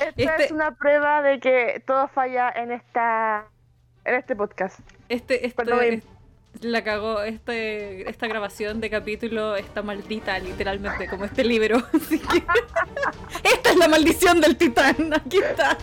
Esta Este- es una prueba de que todo falla en esta en este podcast. Este, este, la cagó, este, esta grabación de capítulo está maldita, literalmente, como este libro. Así que- esta es la maldición del titán, aquí está.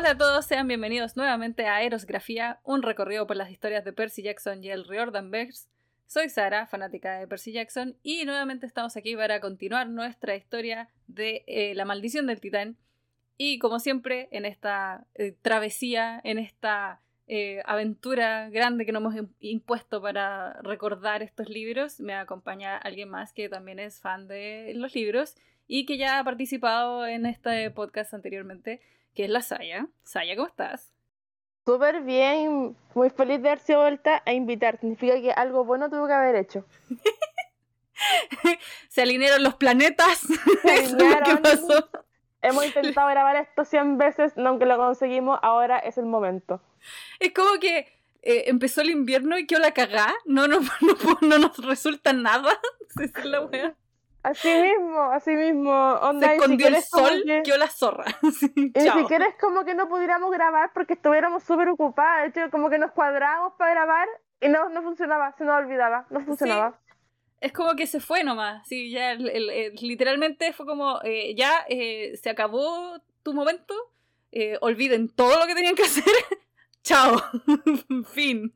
Hola a todos, sean bienvenidos nuevamente a Erosgrafía, un recorrido por las historias de Percy Jackson y el Riordan Bears. Soy Sara, fanática de Percy Jackson, y nuevamente estamos aquí para continuar nuestra historia de eh, La maldición del titán. Y como siempre, en esta eh, travesía, en esta eh, aventura grande que nos hemos im- impuesto para recordar estos libros, me acompaña alguien más que también es fan de los libros y que ya ha participado en este podcast anteriormente que es la Saya. Saya, ¿cómo estás? Súper bien, muy feliz de haberse vuelta a invitar. Significa que algo bueno tuvo que haber hecho. Se alinearon los planetas. Se que alinearon. pasó. Hemos intentado grabar esto 100 veces, no aunque lo conseguimos, ahora es el momento. Es como que eh, empezó el invierno y quedó la cagá. No, no, no, no nos resulta nada. Esa es la wea. Así mismo, así mismo. Onda, Se escondió el sol, que- quedó la zorra. Sí, Y ni siquiera es como que no pudiéramos grabar porque estuviéramos súper ocupadas. De hecho, como que nos cuadrábamos para grabar y no, no funcionaba, se nos olvidaba, no funcionaba. Es como que se fue nomás. Sí, ya el- el- el- literalmente fue como, eh, ya eh, se acabó tu momento. eh, olviden todo lo que tenían que hacer. Chao. fin.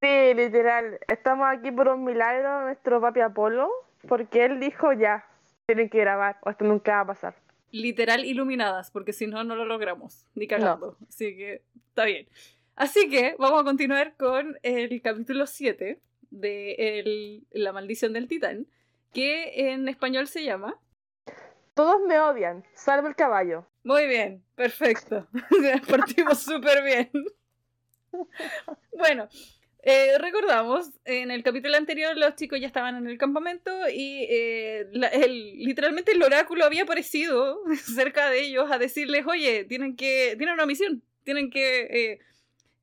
Sí, literal. Estamos aquí por un milagro nuestro papi Apolo, porque él dijo ya, tienen que grabar, o esto nunca va a pasar. literal iluminadas, porque si no, no lo logramos, ni cagando. Así que está bien. Así que vamos a continuar con el capítulo 7 de el- La maldición del titán, que en español se llama. Todos me odian, salvo el caballo. Muy bien, perfecto. Partimos súper bien. Bueno, eh, recordamos, en el capítulo anterior los chicos ya estaban en el campamento y eh, la- el- literalmente el oráculo había aparecido cerca de ellos a decirles, oye, tienen que, tienen una misión, tienen que eh,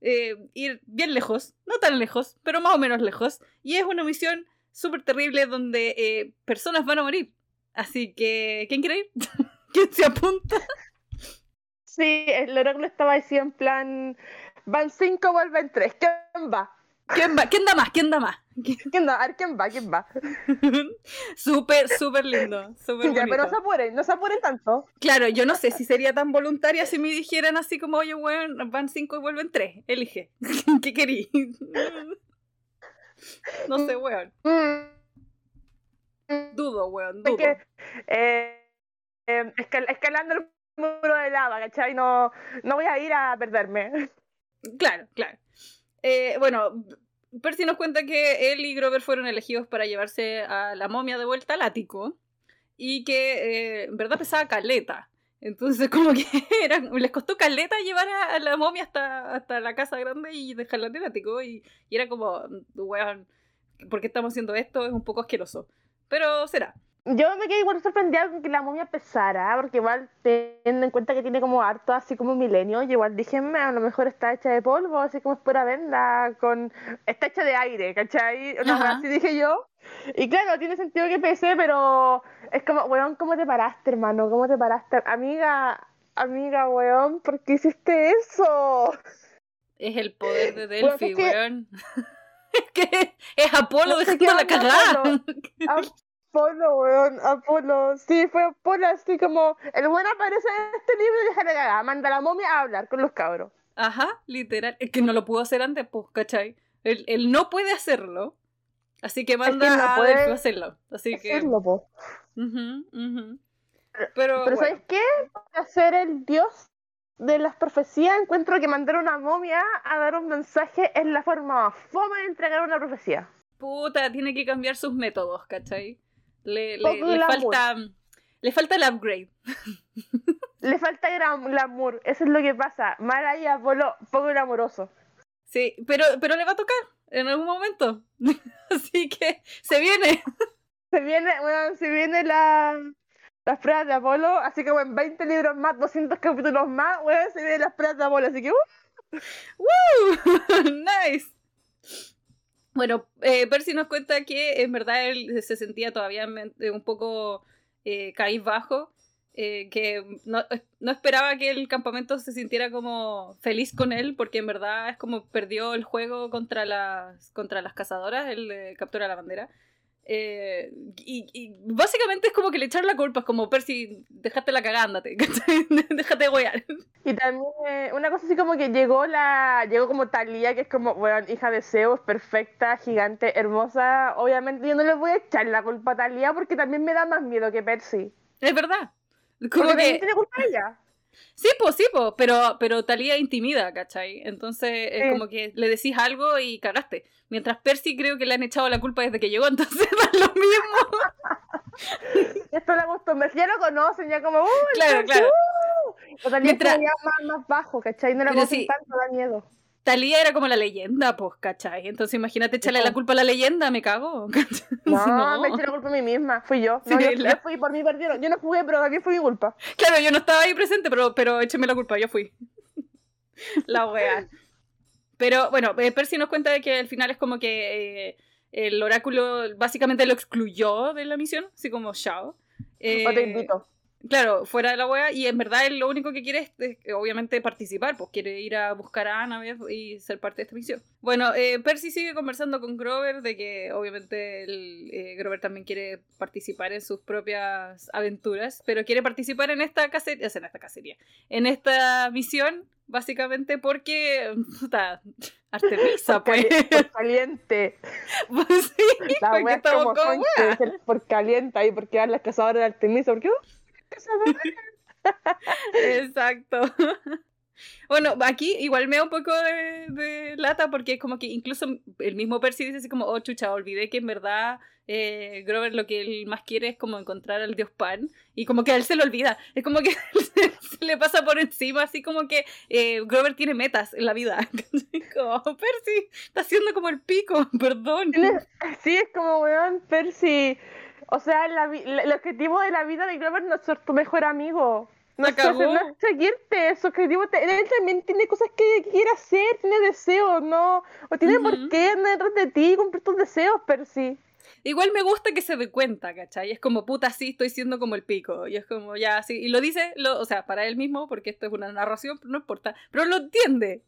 eh, ir bien lejos, no tan lejos, pero más o menos lejos. Y es una misión súper terrible donde eh, personas van a morir. Así que, ¿quién quiere ir? ¿Quién se apunta? Sí, el oráculo estaba así en plan, van cinco, vuelven tres, ¿quién va? ¿Quién va? ¿Quién da más? ¿Quién da más? ¿Quién va? A ver, ¿quién va? ¿Quién va? súper, súper lindo. Súper Ya, pero no se apuren, no se apuren tanto. Claro, yo no sé si sería tan voluntaria si me dijeran así como, oye, weón, van cinco y vuelven tres. Elige. ¿Qué querí? No sé, weón. Dudo, weón. Es Dudo. que, eh, eh, escal- escalando el muro de lava, ¿cachai? No, no voy a ir a perderme. Claro, claro. Eh, bueno, Percy nos cuenta que él y Grover fueron elegidos para llevarse a la momia de vuelta al ático y que eh, en verdad pesaba caleta. Entonces como que les costó caleta llevar a, a la momia hasta, hasta la casa grande y dejarla en el ático y, y era como, weón, ¿por qué estamos haciendo esto? Es un poco asqueroso. Pero será. Yo me quedé igual sorprendida con que la momia pesara, porque igual teniendo en cuenta que tiene como harto, así como milenio, yo igual dije, "Me, a lo mejor está hecha de polvo, así como es pura venda, con... está hecha de aire, ¿cachai? Wea así dije yo. Y claro, tiene sentido que pese, pero es como, weón, ¿cómo te paraste, hermano? ¿Cómo te paraste? Amiga, amiga, weón, ¿por qué hiciste eso? Es el poder de Bueno, Delphi, es que- weón. es que es Apolo No sé dejando la cagada. Apolo. Weón, Apolo. Sí, fue Apolo así como. El bueno aparece en este libro y deja la cagada. Manda a la momia a hablar con los cabros. Ajá, literal. Es que no lo pudo hacer antes, pues, ¿cachai? Él, él no puede hacerlo. Así que manda no a puede Delphi a hacerlo. Así que. Hacerlo, po. Ujú, ujú. Pero, Pero bueno, ¿sabes qué? Para ser el dios de las profecías, encuentro que mandar una momia a dar un mensaje es la forma más fome de entregar una profecía. puta, tiene que cambiar sus métodos, ¿cachai? Le, le, falta. Le falta el upgrade. Le falta glamour, eso es lo que pasa. Mara y Apolo, poco glamoroso. Sí, pero, pero le va a tocar. en algún momento. Así que se viene. Se viene, bueno, se viene la, las pruebas de Apolo, así que bueno, 20 libros más, 200 capítulos más, bueno, se vienen las pruebas de Apolo, así que ¡uh! ¡Woo! nice. Bueno, eh, Percy nos cuenta que en verdad él se sentía todavía un poco eh, bajo, eh, que no, esperaba que el campamento se sintiera como feliz con él, porque en verdad es como perdió el juego contra las, contra las cazadoras, el captura la bandera. Eh, y, básicamente es como que le echaron la culpa, es como Percy, déjate la cagándate, déjate de wear. También eh, una cosa así como que llegó la llegó como Talía, que es como, bueno, hija de Zeus, perfecta, gigante, hermosa. Obviamente yo no le voy a echar la culpa a Talía porque también me da más miedo que Percy. Es verdad. Como que... tiene culpa ella. Sí, pues, sí, pues, pero, pero Talía intimida, ¿cachai? Entonces es como que le decís algo y cagaste. Mientras Percy creo que le han echado la culpa desde que llegó, entonces es lo mismo. Esto le gustó, ya lo conocen, ya como, ¡uh! Claro, claro. Uh! O Mientras... más, más bajo, ¿cachai? No le conocen tanto, da miedo. Talía era como la leyenda, pues, ¿cachai? Entonces imagínate echarle la culpa a la leyenda, me cago. No, me eché la culpa a mí misma, fui yo. No, yo, fui por mí perdieron. Yo no jugué, pero también fue mi culpa. Claro, yo no estaba ahí presente, pero, pero écheme la culpa, yo fui. la wea. Pero bueno, eh, Percy nos cuenta de que al final es como que eh, el oráculo básicamente lo excluyó de la misión, así como chao. Eh, te invito. Claro, fuera de la wea, y en verdad él lo único que quiere es, obviamente participar, pues quiere ir a buscar a Annabeth y ser parte de esta misión. Bueno, eh, Percy sigue conversando con Grover de que obviamente el, eh, Grover también quiere participar en sus propias aventuras, pero quiere participar en esta cacería, en esta cacería, en esta misión, básicamente porque, puta, Artemisa, pues. Por caliente. Pues sí, la wea es como por caliente ahí, porque las cazadoras de Artemisa, ¿por qué? Exacto. Bueno, aquí igual me da un poco de, lata porque es como que incluso el mismo Percy dice así como, oh chucha, olvidé que en verdad eh, Grover lo que él más quiere es como encontrar al dios Pan y como que a él se lo olvida, es como que se, le pasa por encima, así como que eh, Grover tiene metas en la vida. como, Percy, está haciendo como el pico, perdón. Sí, es como, weón, Percy o sea, el objetivo de la vida de Grover no es ser tu mejor amigo. No, es, seguirte, su objetivo él también tiene cosas que, quiere hacer, tiene deseos, ¿no? O tiene por qué andar detrás de ti y cumplir tus deseos, Percy. Igual me gusta que se dé cuenta, ¿cachai? Es como, puta, sí, estoy siendo como el pico. Y es como, ya, sí. Y lo dice, lo, o sea, para él mismo, porque esto es una narración, no importa. Pero lo entiende.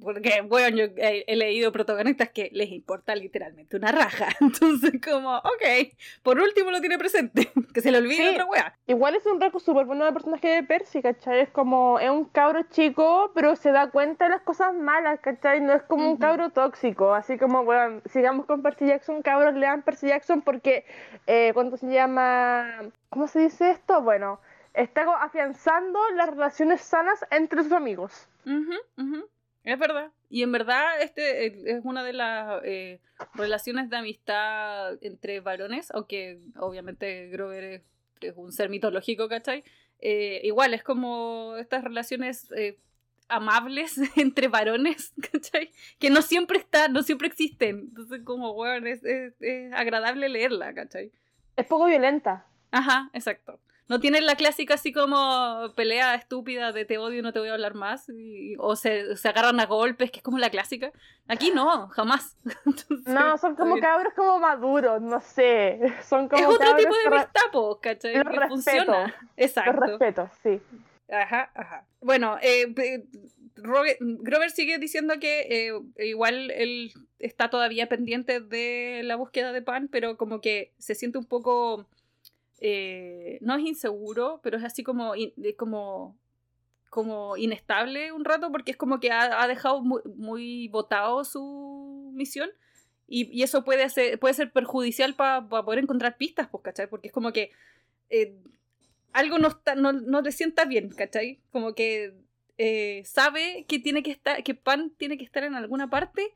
porque, bueno, yo he, leído protagonistas que les importa literalmente una raja. Entonces, como, ok, por último lo tiene presente. que se le olvide otra wea. Igual es un rasgo súper bueno del personaje de Percy, ¿cachai? Es como, es un cabro chico, pero se da cuenta de las cosas malas, ¿cachai? No es como un cabro tóxico. Así como, bueno, sigamos con Percy Jackson, cabros lean Percy Jackson porque, eh, ¿cuánto se llama? ¿Cómo se dice esto? Bueno, está afianzando las relaciones sanas entre sus amigos. Es verdad. Y en verdad, este eh, es una de las eh, relaciones de amistad entre varones, aunque obviamente Grover es, un ser mitológico, ¿cachai? igual, es como estas relaciones amables entre varones, ¿cachai? Que no siempre están, no siempre existen. Entonces, como, bueno, es, agradable leerla, ¿cachai? Es poco violenta. Ajá, exacto. No tiene la clásica así como pelea estúpida de te odio, no te voy a hablar más. o se, agarran a golpes, que es como la clásica. Aquí no, jamás. no, son como cabros como maduros, no sé. Son como es otro tipo de amistad, ¿cachai? que funciona. Exacto. Los respeto, sí. Ajá, ajá. Bueno, eh, Grover sigue diciendo que eh, igual él está todavía pendiente de la búsqueda de Pan, pero como que se siente un poco... Eh, no es inseguro, pero es así como, como, como inestable un rato porque es como que ha, dejado muy, muy botado su misión. Y, eso puede ser, puede ser perjudicial para poder encontrar pistas, pues. Porque es como que algo no, está, no, no le sienta bien, ¿cachai? Como que eh, sabe que tiene que estar, que Pan tiene que estar en alguna parte,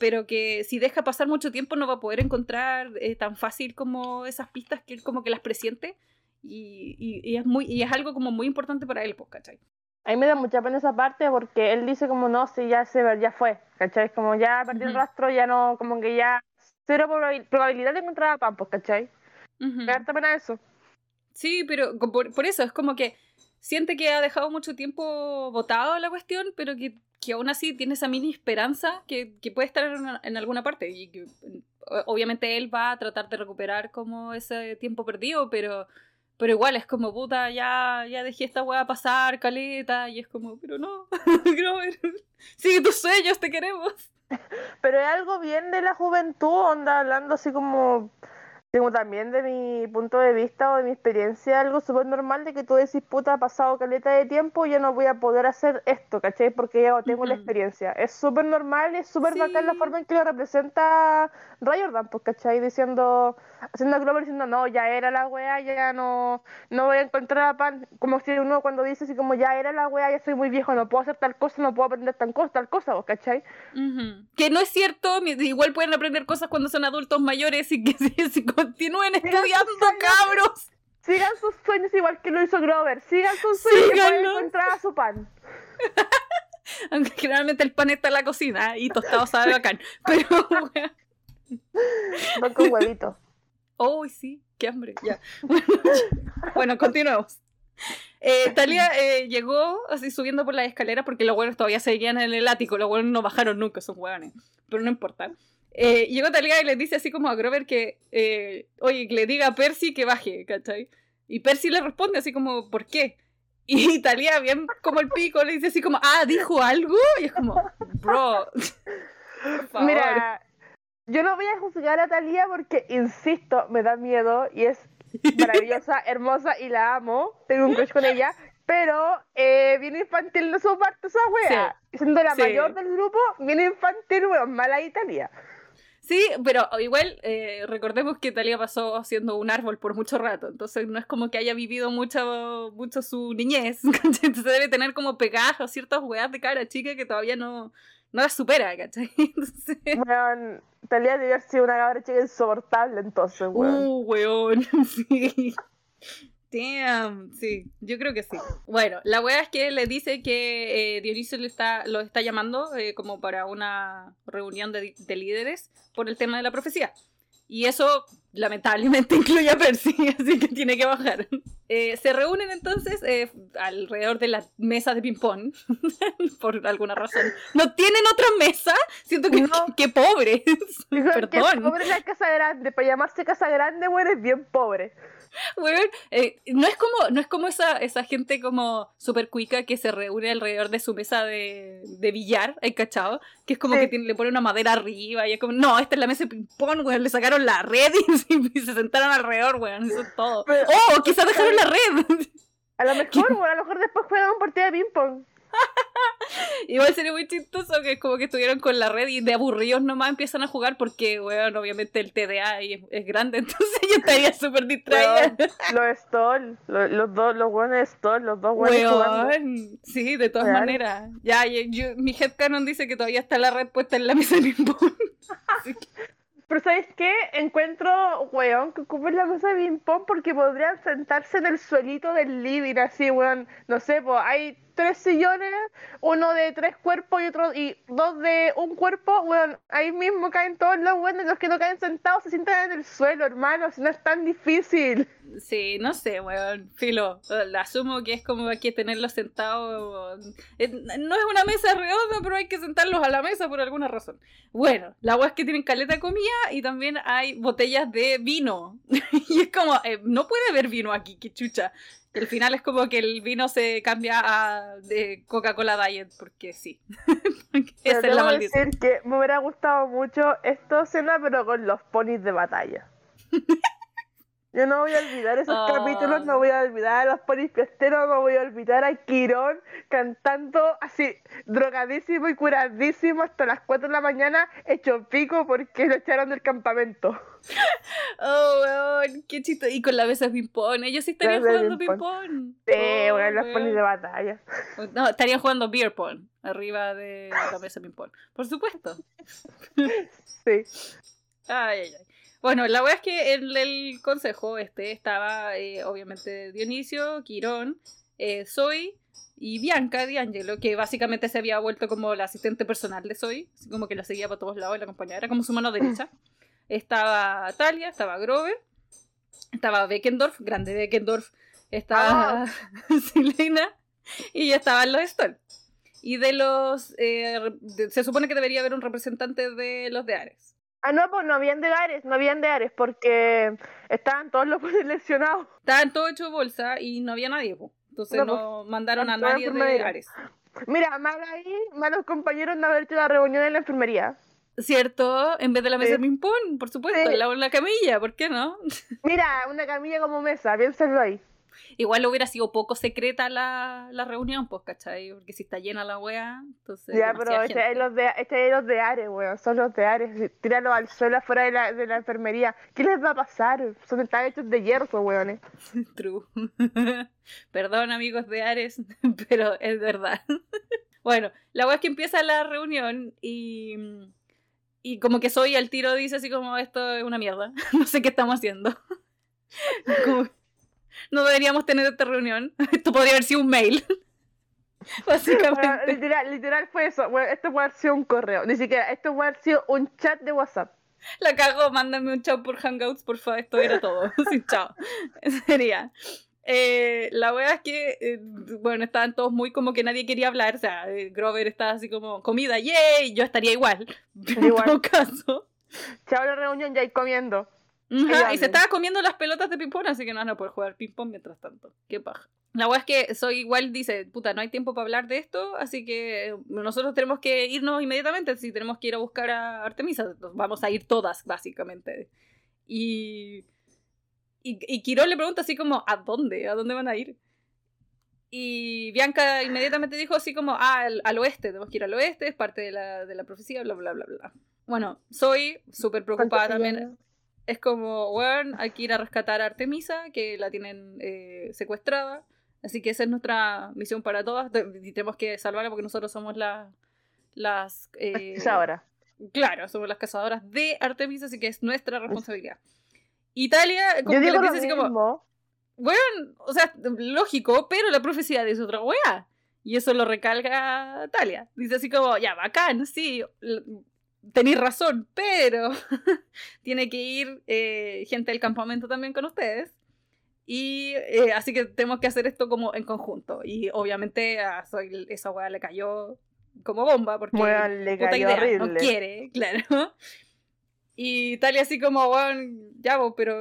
pero que si deja pasar mucho tiempo no va a poder encontrar eh, tan fácil como esas pistas que él como que las presiente. Y, y, es muy, y es algo como muy importante para él, pues, ¿cachai? A mí me da mucha pena esa parte porque él dice como no, si ya se ya fue, ¿cachai? Como ya perdí el Ujú. rastro, ya no, como que ya cero probabil- probabilidad de encontrar a Pampos, ¿cachai? Ujú. Me da harta pena eso. Sí, pero por, por eso es como que siente que ha dejado mucho tiempo votado la cuestión, pero que, que aún así tiene esa mini esperanza que, que puede estar en, en alguna parte. Y que obviamente él va a tratar de recuperar como ese tiempo perdido, pero, pero igual es como, puta, ya, ya dejé esta weá pasar, caleta, y es como, pero no, Grover, sigue tus sueños, te queremos. Pero es algo bien de la juventud, onda, hablando así como, como también de mi punto de vista o de mi experiencia, algo súper normal de que tú decís, puta, ha pasado caleta de tiempo, ya no voy a poder hacer esto, ¿cachai? Porque ya tengo la Ujú. experiencia. Es súper normal y es súper bacán la Sí. forma en que lo representa Riordan, pues, ¿cachai? Diciendo, haciendo Glover diciendo, no, ya era la wea, ya no, no voy a encontrar a Pan. Como si uno cuando dice así como, ya era la wea, ya soy muy viejo, no puedo hacer tal cosa, no puedo aprender tal cosa, tal cosa, ¿vos cachai? Ujú. Que no es cierto, igual pueden aprender cosas cuando son adultos mayores y que si continúen Sigan estudiando, cabros. Sigan sus sueños igual que lo hizo Grover. Sigan sus sueños Síganlo. encontrar a su pan. Aunque generalmente el pan está en la cocina y tostado sabe bacán. Pero, wea. No con huevito. Oh, sí, qué hambre. Ya. Bueno, bueno, continuemos. Eh, Talia eh, llegó así subiendo por las escaleras porque los hueones todavía seguían en el ático. Los hueones no bajaron nunca, son hueones. Pero no importa. Eh, llegó Talia y le dice así como a Grover que, eh, oye, que le diga a Percy que baje, ¿cachai? Y Percy le responde así como, ¿por qué? Y Talia, bien como el pico, le dice así como, ah, ¿dijo algo? Y es como, bro, por favor. Mira, yo no voy a juzgar a Talía porque, insisto, me da miedo y es maravillosa, hermosa y la amo. Tengo un crush con ella. Pero eh, bien infantil no su parte esa wea. Siendo la sí. mayor del grupo, bien infantil, weón, mala Italia. Sí, pero igual eh, recordemos que Talia pasó siendo un árbol por mucho rato, entonces no es como que haya vivido mucho, mucho su niñez, entonces debe tener como pegadas ciertas weas de cara chica que todavía no, no las supera, ¿cachai? Entonces, Weón, Talía debe haber sido una cabra chica insoportable entonces, weón. uh, weón, sí. Damn, sí, yo creo que sí. Bueno, la wea es que le dice que eh, Dionisio le está, lo está llamando eh, como para una reunión de, de líderes por el tema de la profecía. Y eso lamentablemente incluye a Percy, así que tiene que bajar. Eh, se reúnen entonces eh, alrededor de la mesa de ping-pong, por alguna razón. ¿No tienen otra mesa? Siento que, No. que, que Perdón. pobre la casa grande, para llamarse casa grande, weón, es bien pobre. Weón, eh, no es como, no es como esa, esa gente como super cuica que se reúne alrededor de su mesa de, de billar, ¿hay cachado? Que es como Sí. que tiene- le pone una madera arriba y es como, no, esta es la mesa de ping-pong, weón, le sacaron la red y, y se sentaron alrededor, weón, eso es todo. Pero- ¡Oh, quizás dejaron la red! A lo mejor, weón, a lo mejor después juegan un partido de ping-pong. Igual sería muy chistoso que es como que estuvieron con la red y de aburridos nomás empiezan a jugar porque, weón, obviamente el TDA es, es grande, entonces yo estaría súper distraída. Los Stoll, los, los dos, los buenos Stoll, los dos buenos sí, de todas Real. maneras. Ya, yo, yo- mi headcanon dice que todavía está la red puesta en la mesa de ping-pong. Pero ¿sabes qué? Encuentro, weón, que ocupen la mesa de ping-pong porque podrían sentarse en el suelito del living, así, weón. No sé, pues hay tres sillones, uno de tres cuerpos y otro, y dos de un cuerpo, weón. Ahí mismo caen todos los weones, los que no caen sentados se sientan en el suelo, hermano, si no es tan difícil. Sí, no sé, weón. Filo, asumo que es como hay que tenerlos sentados. No es una mesa redonda, pero hay que sentarlos a la mesa por alguna razón. Bueno, la weá es que tienen caleta comida y también hay botellas de vino. y es como, eh, no puede haber vino aquí, qué chucha. Al final es como que el vino se cambia a de Coca-Cola Diet, porque sí. Porque Esa es la maldición. decir que me hubiera gustado mucho esta escena, pero con los ponis de batalla. Yo no voy a olvidar esos Ah. capítulos, no voy a olvidar a los ponis fiesteros, no voy a olvidar a Quirón cantando así, drogadísimo y curadísimo hasta las 4 de la mañana, hecho pico porque lo echaron del campamento. Oh, weón, qué chiste. Y con la mesa de ping-pong. Ellos sí estarían jugando ping-pong. Sí, Oh, bueno, los weón. ponis de batalla. No, estarían jugando beer pong arriba de la mesa de ping-pong. Por supuesto. Sí. Ay, ay, ay. Bueno, la verdad es que en el consejo este estaba, eh, obviamente, Dionisio, Quirón, eh, Zoe y Bianca D'Angelo, que básicamente se había vuelto como la asistente personal de Zoe, así como que la seguía para todos lados y la acompañaba, era como su mano derecha. Estaba Talia, estaba Grover, estaba Beckendorf, grande Beckendorf, estaba Ah. Silena y estaban los Stoll. Y de los. eh, de- se supone que debería haber un representante de los de Ares. Ah, no, pues no habían de Ares, no habían de Ares, porque estaban todos los lesionados. Estaban todos hechos bolsa y no había nadie, po. Entonces No, no, mandaron a nadie de. Ares. Mira, mal ahí, malos compañeros no haber hecho la reunión en la enfermería. ¿Cierto? En vez de la mesa Sí. de ping-pong, por supuesto, Sí. la camilla, ¿por qué no? Mira, una camilla como mesa, piénsalo ahí. Igual hubiera sido poco secreta la, la reunión, pues, ¿cachai? Porque si está llena la wea, entonces. ya, pero este es gente. los de, este es los de Ares, weón, son los de Ares. Tíralo al suelo afuera de la, de la enfermería. ¿Qué les va a pasar? Son están hechos de hierro, weones. True. Perdón, amigos de Ares, pero es verdad. bueno, la wea es que empieza la reunión y. Y como que soy al tiro dice así como esto es una mierda. no sé qué estamos haciendo. Como, no deberíamos tener esta reunión. Esto podría haber sido un mail. Bueno, Básicamente. literal, literal fue eso. Bueno, esto puede haber sido un correo. Ni siquiera, esto puede haber sido un chat de WhatsApp. La cago, mándame un chao por Hangouts, por favor. Esto era todo. Sin chao. Sería. Eh, la wea es que, eh, bueno, estaban todos muy como que nadie quería hablar. O sea, eh, Grover estaba así como, comida, yay. Yo estaría igual. Pero en Igual. todo caso. Chao la reunión, ya hay comiendo. Ajá, y se estaba comiendo las pelotas de ping-pong, así que no van a poder jugar ping-pong mientras tanto. Qué paja. La wea es que soy igual dice, puta, no hay tiempo para hablar de esto, así que nosotros tenemos que irnos inmediatamente, si tenemos que ir a buscar a Artemisa, vamos a ir todas, básicamente. Y, y, y Quirón le pregunta así como, ¿a dónde? ¿A dónde van a ir? Y Bianca inmediatamente dijo así como, ah, al, al oeste, tenemos que ir al oeste, es parte de la, de la profecía, bla, bla, bla, bla. Bueno, soy súper preocupada ¿Cuánto se también? Es como, bueno, hay que ir a rescatar a Artemisa, que la tienen eh, secuestrada. Así que esa es nuestra misión para todas. Y tenemos que salvarla porque nosotros somos la- las... eh, ahora. Claro, somos las cazadoras de Artemisa, así que es nuestra responsabilidad. Italia, como Yo que digo le lo dice así como, bueno, o sea, lógico, pero la profecía dice otra weá. Y eso lo recalca Talia. Dice así como, ya, bacán, sí, tenéis razón, pero tiene que ir eh, gente del campamento también con ustedes. Y eh, así que tenemos que hacer esto como en conjunto. Y obviamente a Zoe esa weá le cayó como bomba porque Weón, le puta cayó idea, horrible. no quiere, claro. Y Talia así como, bueno, ya vos, pero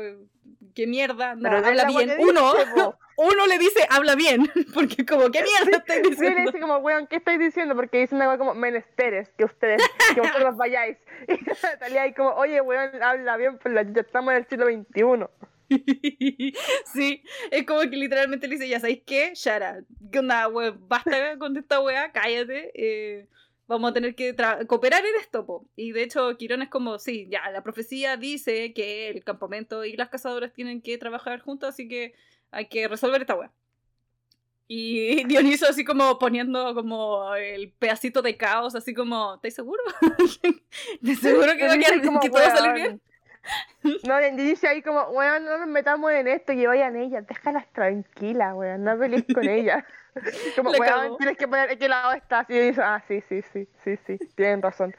qué mierda, no, Pero habla la bien. Uno, dice. Uno le dice, habla bien, porque como, ¿qué mierda estáis Sí, le diciendo? dice como, weón, ¿qué estáis diciendo? Porque dice una weá como menesteres, que ustedes, que vosotros vayáis. Y Natalia ahí como, oye, weón, habla bien, pues ya estamos en el siglo XXI. sí, es como que literalmente le dice, ya sabéis qué, Shara, ¿qué onda, weón? Basta con esta weá, cállate, eh, vamos a tener que cooperar en esto, po. Y de hecho, Quirón es como, sí, ya, la profecía dice que el campamento y las cazadoras tienen que trabajar juntos, así que hay que resolver esta weá. Y Dioniso así como poniendo como el pedacito de caos, así como, ¿estáis seguros? ¿Estás seguro que, va a como, que todo va a salir bien? No, dice ahí como, weón, no nos metamos en esto, que vayan ellas, déjalas tranquilas, weón, no pelees con ellas. Como, weón, tienes que poner en qué lado estás. Y dice, ah, sí, sí, sí, sí, sí, tienen razón.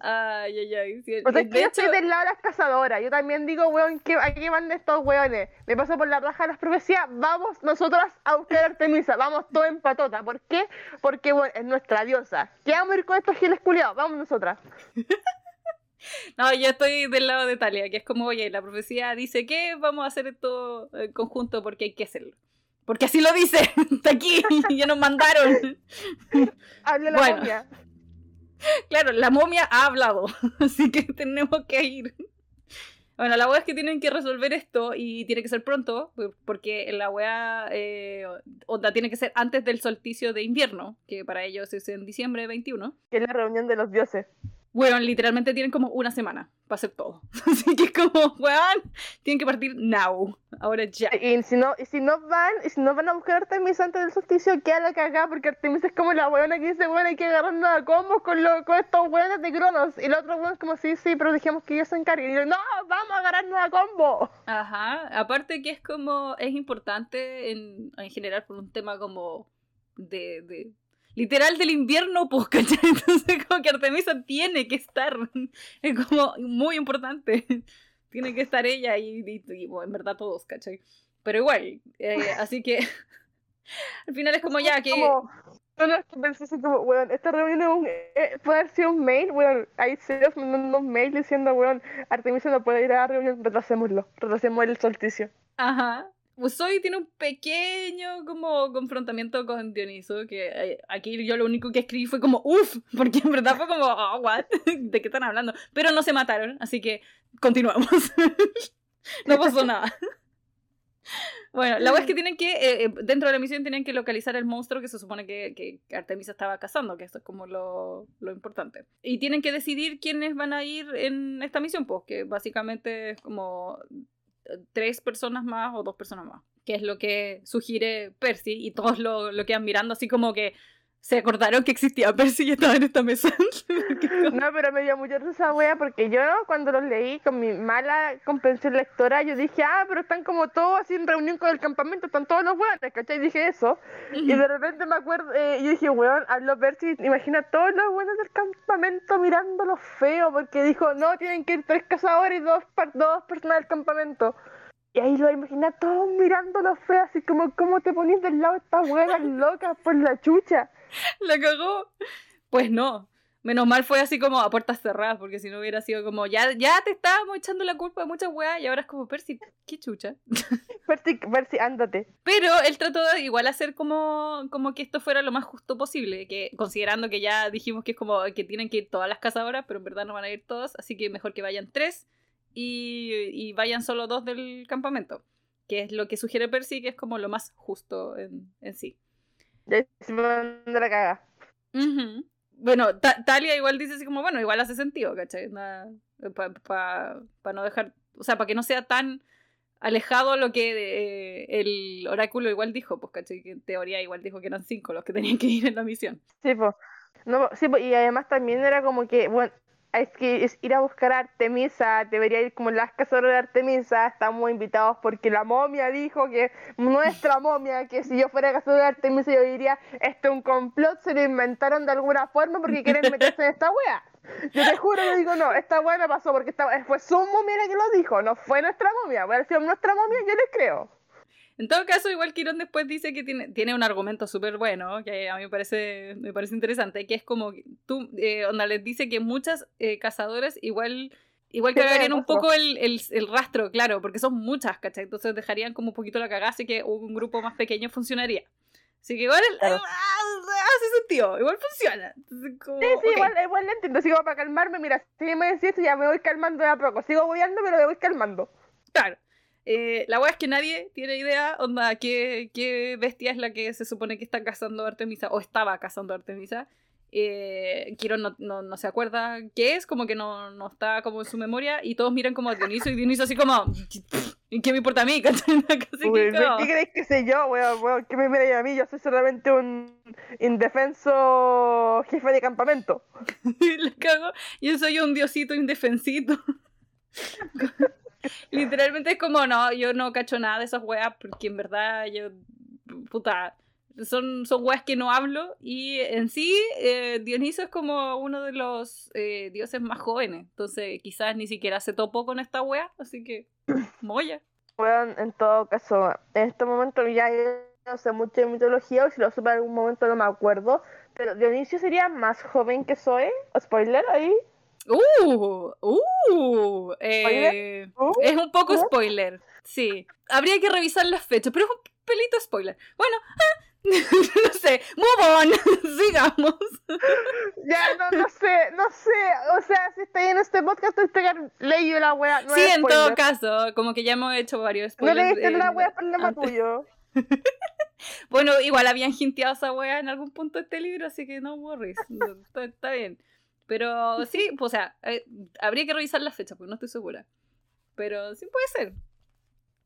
Ay, ay, ay. sí, O sea, y es que yo estoy del lado de las cazadoras. Yo también digo, weón, ¿qué, ¿a qué van estos weones? Me paso por la raja de las profecías. Vamos nosotras a buscar a Artemisa. Vamos todo en patota. ¿Por qué? Porque, bueno, es nuestra diosa. ¿Qué vamos a ir con estos giles culiados? Vamos nosotras. no, yo estoy del lado de Talia, que es como, oye, la profecía dice que vamos a hacer esto en conjunto porque hay que hacerlo. Porque así lo dice, está aquí, ya nos mandaron. Hable la Bueno. Claro, la momia ha hablado, así que tenemos que ir. Bueno, la weá es que tienen que resolver esto y tiene que ser pronto, porque la weá, eh, onda, tiene que ser antes del solsticio de invierno, que para ellos es en diciembre 21. Que es la reunión de los dioses. Bueno, literalmente tienen como una semana para hacer todo. Así que es como, weón, tienen que partir now. Ahora ya. Y si no, y si no van, y si no van a buscar a Artemisa antes del solsticio, queda la cagada, porque Artemisa es como la weona que dice, bueno, hay que agarrarnos a combos con, lo, con estos weones de Cronos. Y el otro weón es como, sí, sí, pero dijimos que ellos se encarguen. Y yo, no, vamos a agarrarnos a combo. Ajá, aparte que es como, es importante en, en general por un tema como de, de literal del invierno, pues, ¿cachai? Entonces como que Artemisa tiene que estar, es como muy importante, tiene que estar ella y, en verdad todos, ¿cachai? Pero igual, eh, así que al final es como ya que... No, no, es que pensé así como, weón, esta reunión eh, puede haber sido un mail, weón, hay serios mandando un mail diciendo, weón, Artemisa no puede ir a la reunión, retrasémoslo, retrasemos el solsticio. Ajá. Usoi tiene un pequeño como confrontamiento con Dioniso, que eh, aquí yo lo único que escribí fue como, uff, porque en verdad fue como, oh, what, ¿de qué están hablando? Pero no se mataron, así que continuamos. no pasó nada. Bueno, la verdad es que tienen que, eh, eh, dentro de la misión tienen que localizar el monstruo que se supone que, que Artemisa estaba cazando, que esto es como lo, lo, importante. Y tienen que decidir quiénes van a ir en esta misión, pues, que básicamente es como tres personas más o dos personas más, que es lo que sugiere Percy y todos lo, lo quedan mirando así como que se acordaron que existía Percy y estaba en esta mesa. no, pero me dio mucha risa esa wea porque yo cuando los leí con mi mala comprensión lectora, yo dije, ah, pero están como todos así en reunión con el campamento, están todos los weones, ¿cachai? Dije eso. Y de repente me acuerdo, eh, yo dije, weón, habló Percy, imagina todos los buenos del campamento mirándolo feo, porque dijo, no, tienen que ir tres cazadores y dos, dos personas del campamento. Y ahí lo imagina todos mirándolo feo, así como, ¿cómo te ponías del lado de estas weas locas por la chucha? La cagó. Pues no. Menos mal fue así como a puertas cerradas, porque si no hubiera sido como, ya, ya te estábamos echando la culpa de muchas weas y ahora es como, Percy, qué chucha. Percy, Percy, ándate. Pero él trató de igual hacer como, como que esto fuera lo más justo posible, que considerando que ya dijimos que es como que tienen que ir todas las cazadoras, pero en verdad no van a ir todas, así que mejor que vayan tres y, y vayan solo dos del campamento, que es lo que sugiere Percy, que es como lo más justo en, en sí. Ya se me la caga. Bueno, Talia igual dice así como, bueno, igual hace sentido, ¿cachai? Para no dejar, o sea, para que no sea tan alejado lo que eh, el oráculo igual dijo, pues, ¿cachai? Que en teoría igual dijo que eran cinco los que tenían que ir en la misión. Sí, pues. No, sí, y además también era como que, bueno, es que es ir a buscar a Artemisa, debería ir como las cazadoras de Artemisa, estamos invitados porque la momia dijo que nuestra momia, que si yo fuera cazador de Artemisa yo diría, esto es un complot, se lo inventaron de alguna forma porque quieren meterse en esta wea. Yo te juro que digo, no, esta wea no pasó porque esta, fue su momia la que lo dijo, no fue nuestra momia, voy a decir nuestra momia, yo les creo. En todo caso, igual Quirón después dice que tiene, tiene un argumento súper bueno, que a mí me parece, me parece interesante, que es como, tú, eh, onda, les dice que muchas eh, cazadores igual... Igual que cagarían un poco el, el, el, rastro, claro, porque son muchas, ¿cachai? Entonces dejarían como un poquito la cagada, así que un grupo más pequeño funcionaría. Así que igual ah, hace sentido, igual funciona. sí, sí, igual, igual le entiendo. Sigo para calmarme, mira, si me decís esto, ya me voy calmando de a poco. Sigo boyando, pero me voy calmando. Claro. Eh, la weá es que nadie tiene idea, onda, qué, qué bestia es la que se supone que está cazando Artemisa, o estaba cazando Artemisa. Eh, no, no, no, se acuerda qué es, como que no, no, está como en su memoria, y todos miran como a Dioniso, y Dioniso así como, ¿qué me importa a mí? ¿Qué crees que sé yo, weón? Weón, ¿Qué me mira a mí? Yo soy solamente un indefenso jefe de campamento. Le cago, yo soy un diosito indefensito. Literalmente es como, no, yo no cacho nada de esas weas porque en verdad yo, puta, son, son weas que no hablo y en sí eh, Dioniso es como uno de los eh, dioses más jóvenes, entonces quizás ni siquiera se topó con esta wea, así que moya. Bueno, en todo caso, en este momento ya no sé mucho de mitología o si lo supe en algún momento no me acuerdo, pero Dionisio sería más joven que Zoe, spoiler ahí. Uh, uh, eh, uh, es un poco uh. spoiler, sí. Habría que revisar las fechas, pero es un pelito spoiler. Bueno, ah, no sé, move on, sigamos. Ya, no, no sé, no sé, o sea, si estoy en este podcast, estoy leído la wea. sí, en todo caso, como que ya hemos hecho varios spoilers. No leíste la wea, problema tuyo. bueno, igual habían hinteado esa wea en algún punto de este libro, así que no worries, está bien. Pero sí, pues, o sea, eh, habría que revisar la fecha, porque no estoy segura. Pero sí puede ser.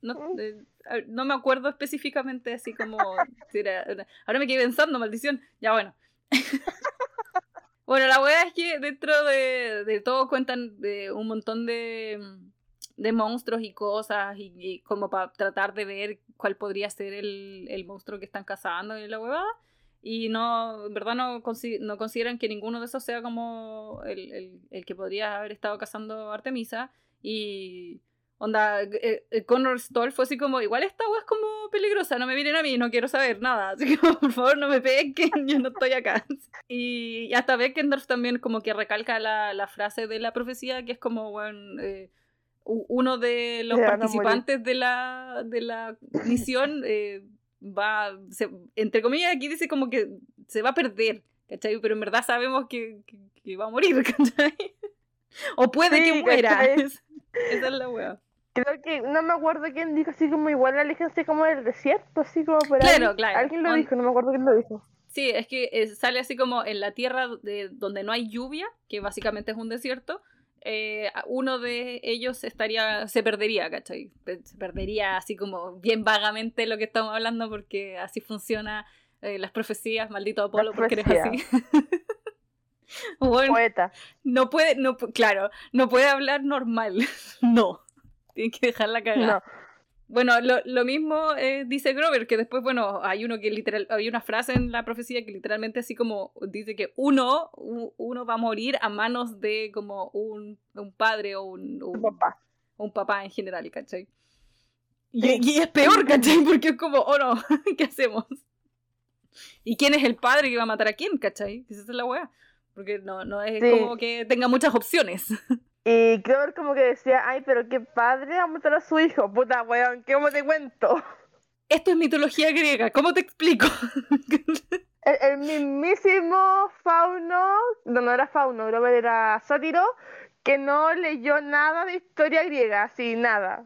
No, mm. eh, no me acuerdo específicamente así como... ahora me quedé pensando, maldición. Ya bueno. bueno, la weá es que dentro de, de todo cuentan de un montón de, de monstruos y cosas y, como para tratar de ver cuál podría ser el, el monstruo que están cazando y la huevada. Y no, en verdad no, no consideran que ninguno de esos sea como el, el, el que podría haber estado cazando Artemisa. Y Onda, eh, eh, Connor Stoll fue así como, igual esta agua es como peligrosa, no me miren a mí, no quiero saber nada. Así que por favor no me peguen, yo no estoy acá. Y, hasta Beckendorf también como que recalca la, la, frase de la profecía, que es como, bueno, eh, uno de los participantes de la, de la misión va, entre comillas aquí dice como que se va a perder, ¿cachai? Pero en verdad sabemos que, que, va a morir, ¿cachai? O puede que muera. Esa es la wea. Creo que no me acuerdo quién dijo así como igual aléjense como del desierto, así como por claro, ahí. Claro, Alguien lo dijo, no me acuerdo quién lo dijo. Sí, es que eh, sale así como en la tierra de, donde no hay lluvia, que básicamente es un desierto. Eh, uno de ellos estaría, se perdería, ¿cachai? Se perdería así como bien vagamente lo que estamos hablando porque así funciona eh, las profecías, maldito Apolo, porque eres así. bueno, Poeta. No puede, no, claro, no puede hablar normal, no. Tienen que dejarla cagada. Bueno, lo, lo mismo eh, dice Grover, que después, bueno, hay uno que literal, hay una frase en la profecía que literalmente así como dice que uno, uno va a morir a manos de como un, un padre o un, un, papá. un papá en general, ¿cachai? Y, y, es peor, ¿cachai? Porque es como, oh no, ¿qué hacemos? ¿Y quién es el padre que va a matar a quién, ¿cachai? Esa es la weá. Porque no, no es como que tenga muchas opciones. Y creo como que decía, ay, pero qué padre a matar a su hijo. Puta weón, ¿cómo te cuento? Esto es mitología griega, ¿cómo te explico? el, mismísimo Fauno, no, no era Fauno, que era Sátiro, que no leyó nada de historia griega, así, nada.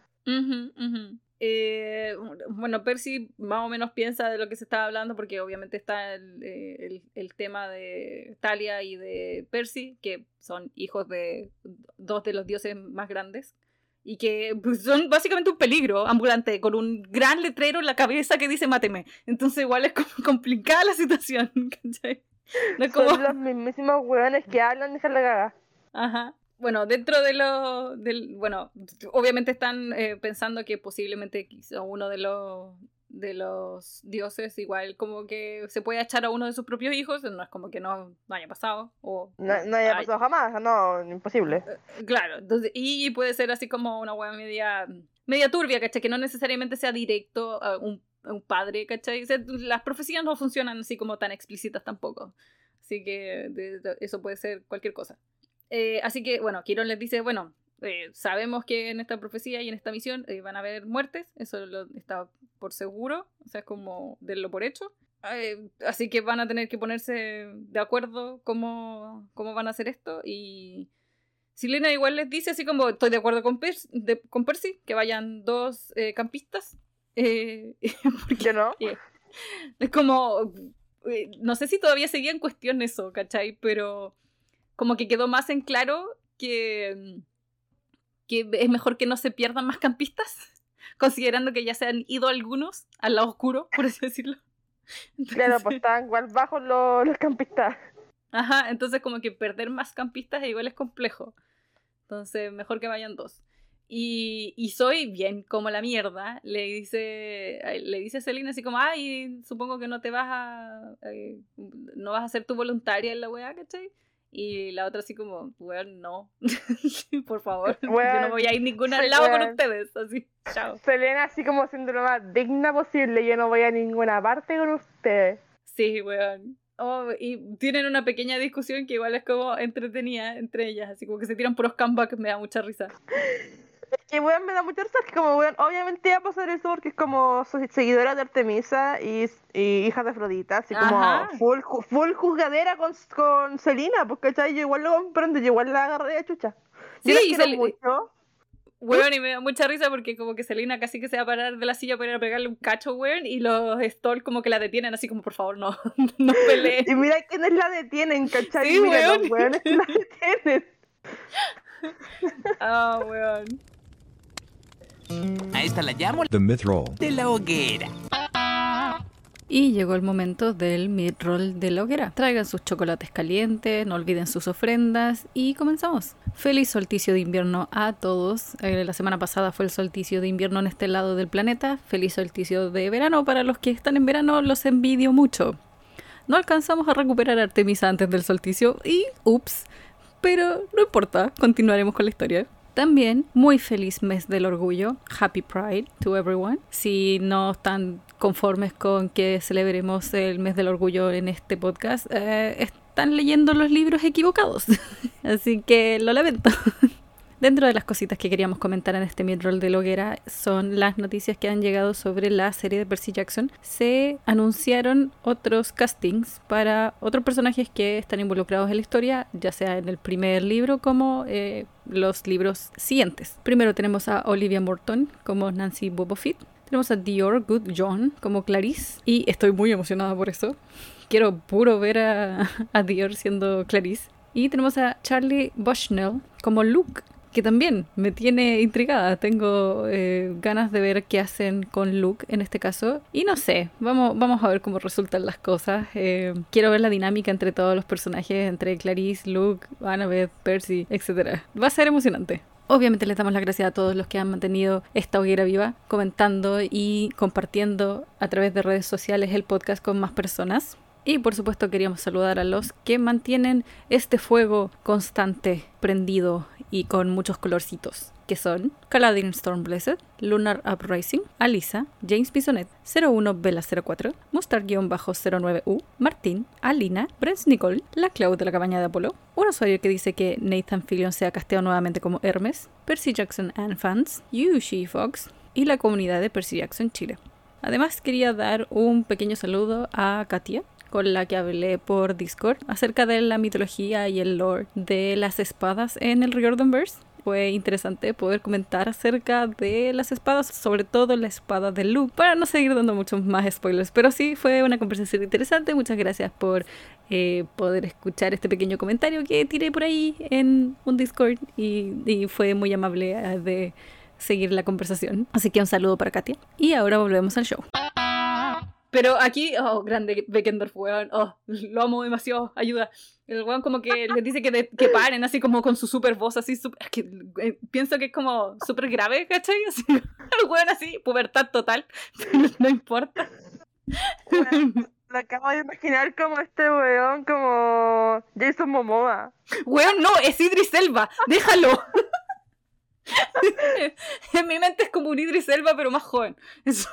Eh, bueno, Percy más o menos piensa de lo que se estaba hablando porque obviamente está el, eh, el, tema de Talia y de Percy, que son hijos de dos de los dioses más grandes y que pues, son básicamente un peligro ambulante con un gran letrero en la cabeza que dice máteme. Entonces igual es como complicada la situación. Son los mismísimos hueones que hablan de la caga. Ajá bueno, dentro de lo del, bueno, obviamente están eh, pensando que posiblemente uno de los de los dioses igual como que se puede echar a uno de sus propios hijos, no es como que no, haya pasado o no, haya pasado jamás, no, imposible. Eh, claro, entonces y puede ser así como una hueá media media turbia, ¿cachai? Que no necesariamente sea directo a un, un padre, ¿cachai? las profecías no funcionan así como tan explícitas tampoco. Así que eso puede ser cualquier cosa. Eh, así que, bueno, Quirón les dice, bueno, eh, sabemos que en esta profecía y en esta misión eh, van a haber muertes, eso lo está por seguro, o sea, es como de lo por hecho. así que van a tener que ponerse de acuerdo cómo, cómo van a hacer esto y... Silena igual les dice así como estoy de acuerdo con, con Percy, que vayan dos campistas. porque, no? es como, no sé si todavía seguía en cuestión eso, ¿cachai? Pero como que quedó más en claro que, que es mejor que no se pierdan más campistas, considerando que ya se han ido algunos al lado oscuro, por así decirlo. claro, pues están igual bajo los, los campistas. Ajá, entonces como que perder más campistas igual es complejo. Entonces, mejor que vayan dos. Y, y, soy bien como la mierda. Le dice, le dice a así como, ay, supongo que no te vas a, eh, no vas a ser tu voluntaria en la weá, ¿cachai? Y la otra así como, weón, no. Por favor. yo no voy a ir ningún lado con ustedes. Así, chao. Selena así como siendo lo más digna posible. Yo no voy a ninguna parte con ustedes. Sí, weón. Oh, y tienen una pequeña discusión que igual es como entretenida entre ellas. Así como que se tiran puros comebacks, me da mucha risa. Es que, weón, me da mucha risa que como, weón, obviamente va a pasar eso porque es como seguidora de Artemisa y, y hija de Afrodita, así como full, full juzgadera con, con Selina, porque yo igual lo comprendo, yo igual la agarré de chucha. Sí, y mucho. Weón, y me da mucha risa porque como que Selina casi que se va a parar de la silla para ir a pegarle un cacho, weón, y los Stoll como que la detienen así como, por favor, no, no peleen. Y mira quiénes la detienen, ¿cachai? Sí, mira, weón. los weones la detienen. Ah, oh, weón. A esta la llamo The Mithril de la hoguera. Y llegó el momento del mid-roll de la hoguera. Traigan sus chocolates calientes, no olviden sus ofrendas y comenzamos. Feliz solsticio de invierno a todos. Eh, la semana pasada fue el solsticio de invierno en este lado del planeta. Feliz solsticio de verano para los que están en verano, los envidio mucho. No alcanzamos a recuperar Artemisa antes del solsticio y ups, pero no importa, continuaremos con la historia. También, muy feliz mes del orgullo. Happy Pride to everyone. Si no están conformes con que celebremos el mes del orgullo en este podcast, eh, están leyendo los libros equivocados. Así que lo lamento. Dentro de las cositas que queríamos comentar en este midroll de Loguera son las noticias que han llegado sobre la serie de Percy Jackson. Se anunciaron otros castings para otros personajes que están involucrados en la historia, ya sea en el primer libro como eh, los libros siguientes. Primero tenemos a Olivia Morton como Nancy Bobofit. Tenemos a Dior Good John como Clarice y estoy muy emocionada por eso. Quiero puro ver a, a Dior siendo Clarice. Y tenemos a Charlie Bushnell como Luke que también me tiene intrigada. Tengo eh, ganas de ver qué hacen con Luke en este caso. Y no sé, vamos, vamos a ver cómo resultan las cosas. Eh, quiero ver la dinámica entre todos los personajes, entre Clarice, Luke, Annabeth, Percy, etc. Va a ser emocionante. Obviamente les damos las gracias a todos los que han mantenido esta hoguera viva, comentando y compartiendo a través de redes sociales el podcast con más personas. Y por supuesto queríamos saludar a los que mantienen este fuego constante, prendido y con muchos colorcitos, que son Caladin Stormblessed, Lunar Uprising, Alisa, James Bisonet, 01 Bella 04, Mustar-09U, Martín, Alina, Brent Nicole, La Cloud de la cabaña de Apolo, un usuario que dice que Nathan Fillion se ha casteado nuevamente como Hermes, Percy Jackson and Fans, Yushi Fox y la comunidad de Percy Jackson Chile. Además quería dar un pequeño saludo a Katia, con la que hablé por Discord acerca de la mitología y el lore de las espadas en el Riordanverse. Fue interesante poder comentar acerca de las espadas, sobre todo la espada de Luke, para no seguir dando muchos más spoilers. Pero sí, fue una conversación interesante. Muchas gracias por eh, poder escuchar este pequeño comentario que tiré por ahí en un Discord y, y fue muy amable eh, de seguir la conversación. Así que un saludo para Katia. Y ahora volvemos al show. Pero aquí, oh, grande Beckendorf, weón. Oh, lo amo demasiado. Ayuda. El weón como que les dice que, que paren, así como con su super voz, así super, que, eh, pienso que es como súper grave, ¿cachai? Así, el weón así, pubertad total, no importa. lo acabo de imaginar como este weón, como Jason Momoa. Weón, no, es Idris Elba, déjalo. en mi mente es como un Idris Elba, pero más joven. Eso.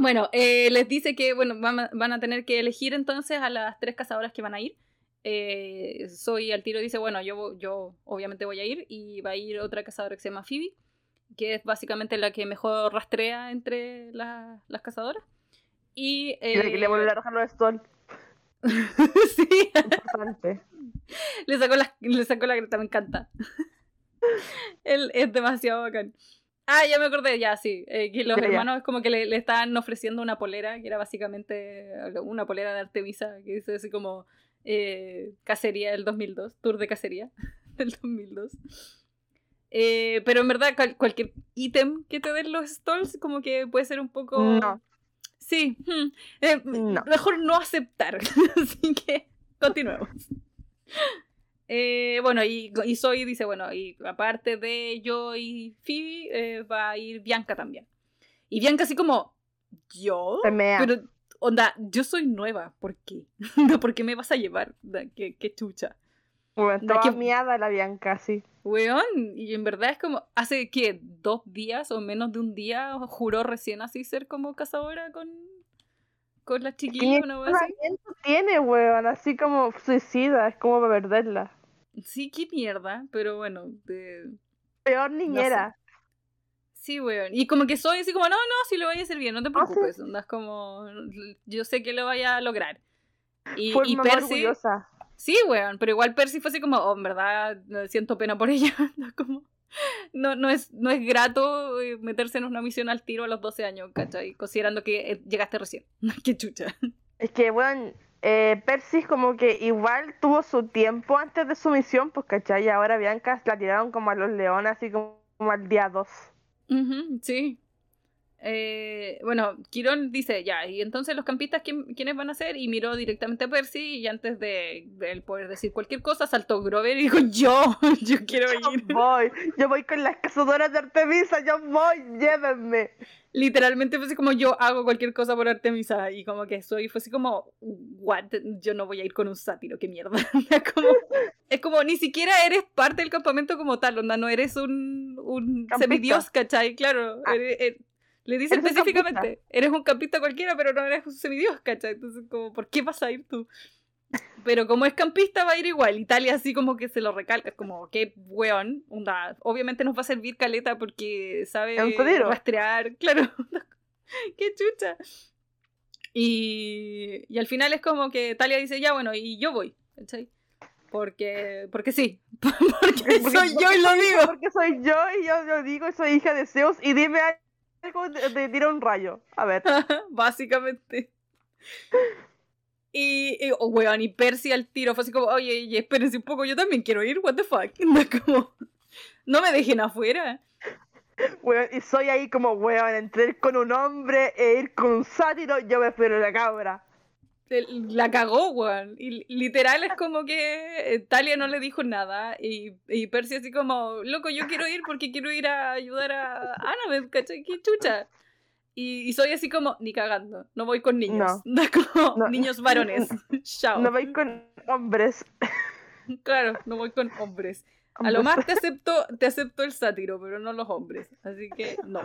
Bueno, eh, les dice que bueno, van, a tener que elegir entonces a las tres cazadoras que van a ir. Eh, Soy al tiro dice, bueno, yo, yo obviamente voy a ir y va a ir otra cazadora que se llama Phoebe, que es básicamente la que mejor rastrea entre las cazadoras. Y, eh, le vuelve a arrojar los stall. sí. Importante. le sacó la, le sacó la greta, me encanta. Él es demasiado bacán. Ah, ya me acordé, ya, sí. Eh, que los hermanos es como que le, le, estaban ofreciendo una polera, que era básicamente una polera de Artemisa, que dice así como eh, cacería del 2002, tour de cacería del 2002. Eh, pero en verdad, cualquier ítem que te den los stalls, como que puede ser un poco. No. Sí, hmm, eh, mejor no aceptar. así que continuemos. Eh, bueno, y, y Zoe dice, bueno, y aparte de yo y Phoebe, eh, va a ir Bianca también. Y Bianca así como, ¿yo? Pero, onda, yo soy nueva, ¿por qué? ¿Por qué me vas a llevar? ¿Qué, qué chucha? Bueno, estaba miada la Bianca, sí. Weón, y en verdad es como, hace que dos días o menos de un día juró recién así ser como cazadora con, con las chiquillas. ¿Qué tiene, weón? Así como suicida, es como para perderla. Sí, qué mierda, pero bueno. De... Peor niñera. Sí, weón. Y como que soy así como, no, no, si lo voy a hacer bien, no te ah, preocupes. ¿sí? como, yo sé que lo vaya a lograr. Y, y Percy. Sí, weón, pero igual Percy fue así como, oh, en verdad, siento pena por ella. como, no, no, es, no es grato eh, meterse en una misión al tiro a los 12 años, ¿cachai? Considerando que eh, llegaste recién. Qué chucha. Es que, weón, eh, Percy como que igual tuvo su tiempo antes de su misión, pues cachai, y ahora Bianca la tiraron como a los leones, así como, al día 2. sí. Eh, bueno, Quirón dice, ya, y entonces los campistas, ¿quiénes van a ser? Y miró directamente a Percy y antes de, él poder decir cualquier cosa, saltó Grover y dijo, yo, yo quiero ir. Yo voy, yo voy con las cazadoras de Artemisa, yo voy, llévenme. Literalmente fue así como yo hago cualquier cosa por Artemisa y como que soy, fue así como, what, yo no voy a ir con un sátiro, qué mierda. es como, ni siquiera eres parte del campamento como tal, onda, no eres un, un semidios, ¿cachai? Claro, ah. eres, le dice específicamente, eres un campista cualquiera, pero no eres un semidios, ¿cachai? Entonces, como, ¿por qué vas a ir tú? Pero como es campista va a ir igual. Italia así como que se lo recalca, como, qué weón. Obviamente nos va a servir caleta porque sabe rastrear, claro. qué chucha. Y, y al final es como que Italia dice, ya bueno, y yo voy, ¿cachai? Porque, porque sí, porque, soy yo y lo digo. Porque soy yo y yo lo digo soy hija de Zeus y dime algo de, tira un rayo. A ver. Básicamente. Y, y oh, weón, y Percy al tiro fue así como, oye, oye, espérense un poco, yo también quiero ir, what the fuck. No, como, no me dejen afuera. Weón, y soy ahí como, weón, entre ir con un hombre e ir con un sátiro, yo me espero la cabra. La cagó, weón. Y literal es como que eh, Talia no le dijo nada. Y, y Percy así como, loco, yo quiero ir porque quiero ir a ayudar a Annabeth, ¿cachai? Qué chucha. Y, soy así como, ni cagando, no voy con niños. No. como niños varones. Chao. No voy con hombres. Claro, no voy con hombres. A lo más te acepto, te acepto el sátiro, pero no los hombres. Así que no.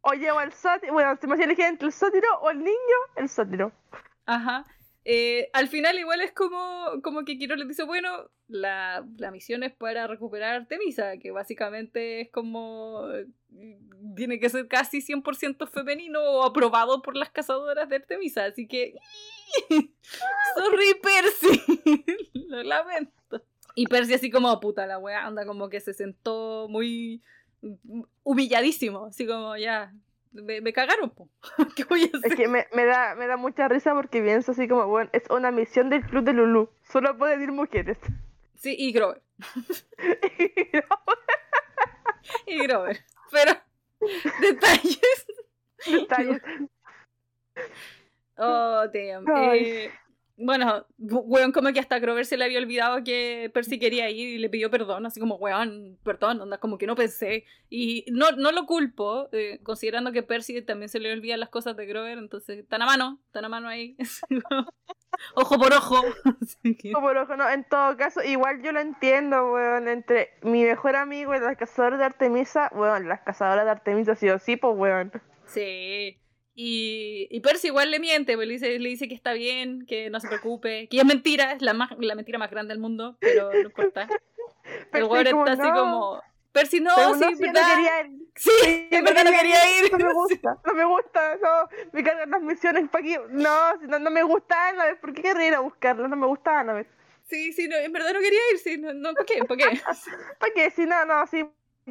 O llevo el sátiro, bueno, se me elegir entre el sátiro o el niño, el sátiro. Ajá. Eh, al final igual es como, como que Kiro le dice, bueno, la, la, misión es para recuperar Artemisa, que básicamente es como... Tiene que ser casi 100% femenino o aprobado por las cazadoras de Artemisa, así que... Sorry Percy, lo lamento. Y Percy así como, puta, la wea anda como que se sentó muy humilladísimo, así como ya, me, cagaron, ¿qué voy a hacer? Es que me, da, me da mucha risa porque pienso así como, bueno, es una misión del club de Lulu, solo pueden ir mujeres. Sí, y Grover. y Grover. Pero, detalles. Detalles. Oh, damn. Eh, bueno, weón, como que hasta Grover se le había olvidado que Percy quería ir y le pidió perdón, así como, weón, perdón, onda, como que no pensé. Y no, no lo culpo, eh, considerando que Percy también se le olvidan las cosas de Grover, entonces, están a mano, están a mano ahí. ojo por ojo. ojo por ojo, no, en todo caso, igual yo lo entiendo, weón, entre mi mejor amigo y las cazadoras de Artemisa, weón, las cazadoras de Artemisa sí o sí, pues, weón. Sí. Y, y Percy igual le miente, pues le dice, le dice que está bien, que no se preocupe, que es mentira, es la, más, la mentira más grande del mundo, pero no importa. El güey está así como, Percy no, sí, no, ¿verdad? No sí, en verdad no quería ir. No me gusta, no me gusta, no, me cargan las misiones para aquí. No, no, no me gusta Annabeth, ¿por qué querría ir a buscarla? No me gusta Annabeth. Sí, sí, no, en verdad no quería ir, sí, no, no ¿para qué? ¿Para qué? ¿Para qué? Si no, no, sí,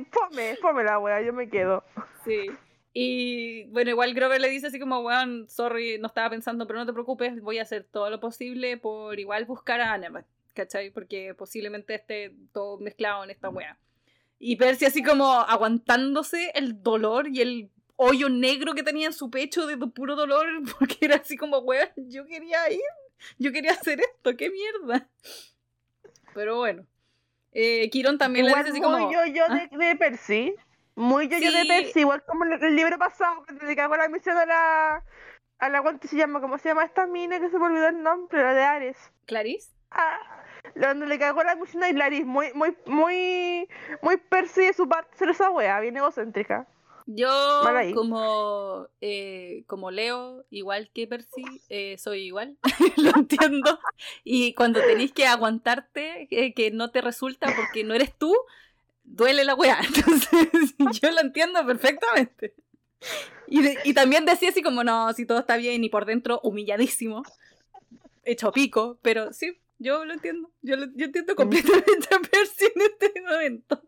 fome, fome la wea, yo me quedo. Sí. Y bueno, igual Grover le dice así como, weón, sorry, no estaba pensando, pero no te preocupes, voy a hacer todo lo posible por igual buscar a Annabeth, ¿cachai? Porque posiblemente esté todo mezclado en esta wea. Y Percy así como aguantándose el dolor y el hoyo negro que tenía en su pecho de puro dolor, porque era así como, weón, yo quería ir, yo quería hacer esto, qué mierda. Pero bueno. Eh, Kiron también le dice así como... Yo, yo de, ¿Ah? de Percy muy yo, yo de Percy, igual como el, libro pasado, que le cagó la misión a la. a la cuánto se llama, ¿cómo se llama esta mina que se me olvidó el nombre? La de Ares. ¿Clarice? Ah, donde le cagó la misión a Clarice, muy, muy, muy, muy Percy de su parte ser esa wea, bien egocéntrica. Yo, como, eh, como Leo, igual que Percy, eh, soy igual, lo entiendo. Y cuando tenéis que aguantarte, eh, que no te resulta porque no eres tú, duele la weá. Entonces, yo lo entiendo perfectamente. Y, y, también decía así como, no, si todo está bien y por dentro humilladísimo, hecho pico, pero sí, yo lo entiendo. Yo, lo, yo entiendo completamente a Percy en este momento.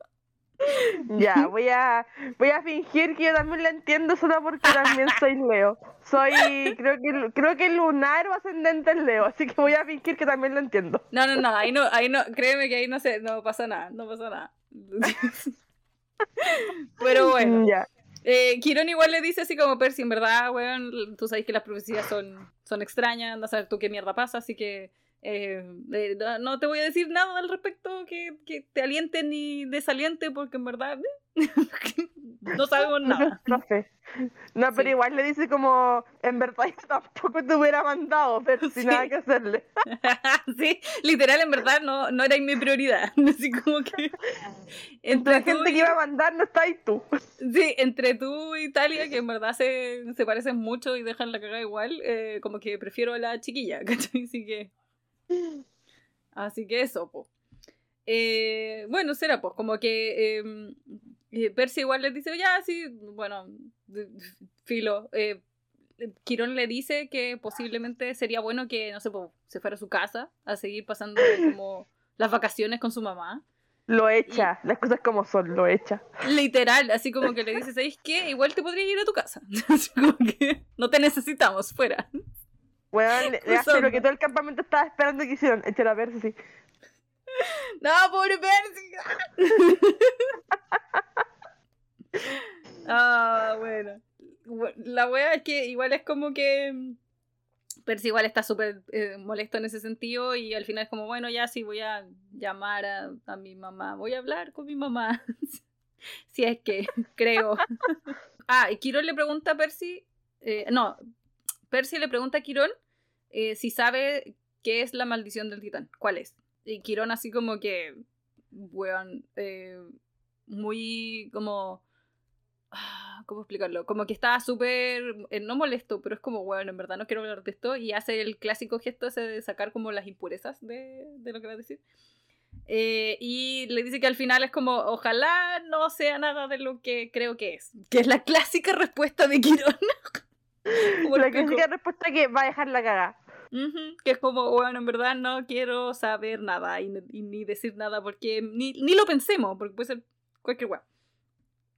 Ya, voy a, voy a fingir que yo también lo entiendo solo porque también soy Leo. Soy, creo que, creo que lunar o ascendente en Leo, así que voy a fingir que también lo entiendo. No, no, no, ahí no, ahí no, créeme que ahí no sé, no pasa nada, no pasa nada. Pero bueno. Eh, Kiron igual le dice así como Percy, en verdad, weón, tú sabes que las profecías son, son extrañas, no sabes tú qué mierda pasa, así que eh, no te voy a decir nada al respecto que, que te aliente ni desaliente, porque en verdad no sabemos nada. No, pero igual le dice como, en verdad yo tampoco te hubiera mandado, pero sin nada que hacerle. sí, literal, en verdad no, no era mi prioridad. Así como que... Entre la gente que iba a mandar no está ahí tú. Sí, entre tú y Talia, que en verdad se, se parecen mucho y dejan la cagada igual, eh, como que prefiero a la chiquilla, ¿cachai? Así que... Así que eso, pues. bueno, será pues, como que em, eh, Percy igual les dice, ya, sí, bueno, filo. Eh, Quirón le dice que posiblemente sería bueno que, no sé, se fuera a su casa a seguir pasando como las vacaciones con su mamá. Lo echa, las cosas como son, lo echa. Literal, así como que le dice, ¿sabes qué? Igual te podría ir a tu casa. Así como que no te necesitamos, fuera. Bueno, le, hace lo que todo el campamento estaba esperando que hicieron, echar a Percy. No, pobre Percy. ah, bueno. La wea es que igual es como que mm, Percy igual está súper eh, molesto en ese sentido y al final es como, bueno, ya sí voy a llamar a, a mi mamá, voy a hablar con mi mamá. si es que, creo. ah, y Quirón le pregunta a Percy, eh, no, Percy le pregunta a Quirón eh, si sabe qué es la maldición del titán. ¿Cuál es? Y Quirón así como que, weón, eh, muy como... Ah, ¿Cómo explicarlo? Como que está súper, eh, no molesto, pero es como, bueno, en verdad no quiero hablar de esto. Y hace el clásico gesto ese de sacar como las impurezas de, de lo que va a decir. y le dice que al final es como, ojalá no sea nada de lo que creo que es. Que es la clásica respuesta de Quirón. la clásica respuesta que va a dejar la cagada. Que es como, bueno, en verdad no quiero saber nada y, ni decir nada porque ni, ni, lo pensemos, porque puede ser cualquier weá.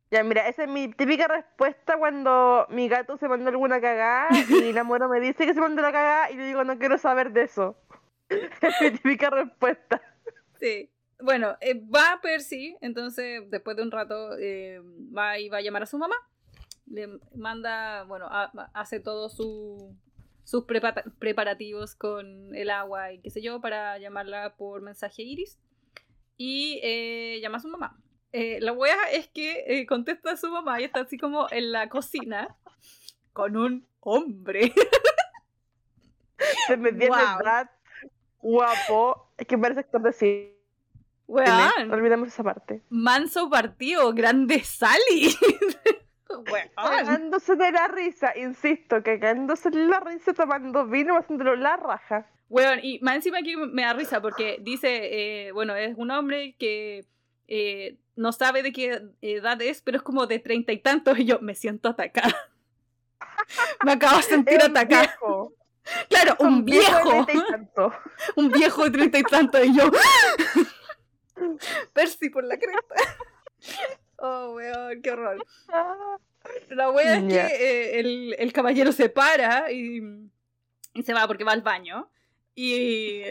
Ya, mira, esa es mi típica respuesta cuando mi gato se mandó alguna cagada y la muero me dice que se mandó la cagada y yo digo, no quiero saber de eso. es mi típica respuesta. Sí. Bueno, eh, va Percy, entonces después de un rato eh, va y va a llamar a su mamá. Le manda, bueno, hace todo su, sus preparativos con el agua y qué sé yo para llamarla por mensaje Iris. Y eh, llama a su mamá. Eh, la wea es que eh, contesta a su mamá y está así como en la cocina con un hombre. Se me viene wow. guapo. Es que parece actor de cine. No olvidemos esa parte. Manso partido, grande Sally. Cagándose de la risa, insisto, cagándose de la risa tomando vino haciéndolo la raja. Bueno, y más encima aquí me da risa porque dice, eh, bueno, es un hombre que eh, no sabe de qué edad es, pero es como de treinta y tantos y yo me siento atacada. me acabo de sentir atacada. Claro, un, viejo. viejo un viejo de treinta y tantos y yo. Percy por la cresta. Oh, weón, qué horror. La wea es que eh, el, el, caballero se para y, y, se va porque va al baño. Y,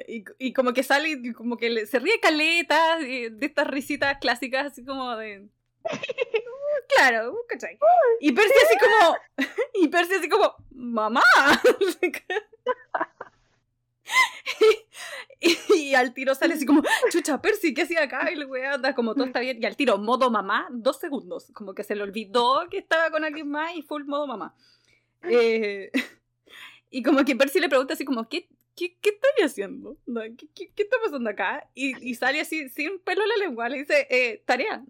y, y como que sale y como que le, se ríe caleta de, de estas risitas clásicas así como de... Claro, ¿cachai? Y Percy así como... Y Percy así como... ¡Mamá! y, al tiro sale así como, chucha, Percy, ¿qué hacía acá? Y le anda como todo está bien. Y al tiro, modo mamá, dos segundos. Como que se le olvidó que estaba con alguien más y full modo mamá. Eh, y como que Percy le pregunta así como, ¿qué, qué, qué estoy haciendo? ¿Qué, qué, qué está pasando acá? Y, y, sale así, sin pelo en la lengua, le dice, eh, tarea.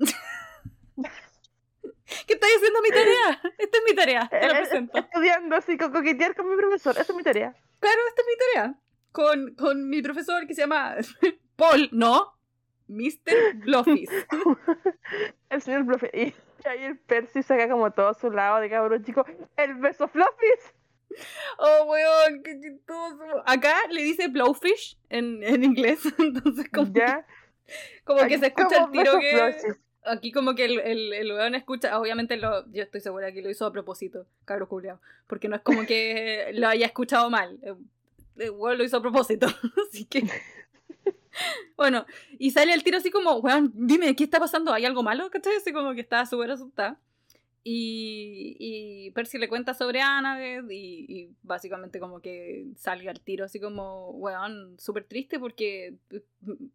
¿Qué estoy haciendo mi tarea? Esta es mi tarea, te lo eh, presento. Estudiando así, coquetear con mi profesor, esa es mi tarea. Claro, esta es mi tarea con, con mi profesor que se llama Paul, ¿no? Mr. Bluffis. el señor Bluffis. Y ahí el Percy saca como todo a su lado de cabrón chico. ¡El beso Fluffis! Oh, weón, qué chistoso. Acá le dice Blowfish en, en inglés. Entonces, como, ¿Ya? Que, como que se escucha el tiro que. Aquí, como que el, el, el weón escucha. Obviamente, lo, yo estoy segura que lo hizo a propósito, cabro culiao. Porque no es como que lo haya escuchado mal igual lo hizo a propósito. así que. bueno, y sale el tiro así como, weón, dime, ¿qué está pasando? ¿Hay algo malo? ¿Cachai? Así como que está súper asustada. Y, y Percy le cuenta sobre Annabeth y, y básicamente como que sale al tiro así como, weón, súper triste porque mm,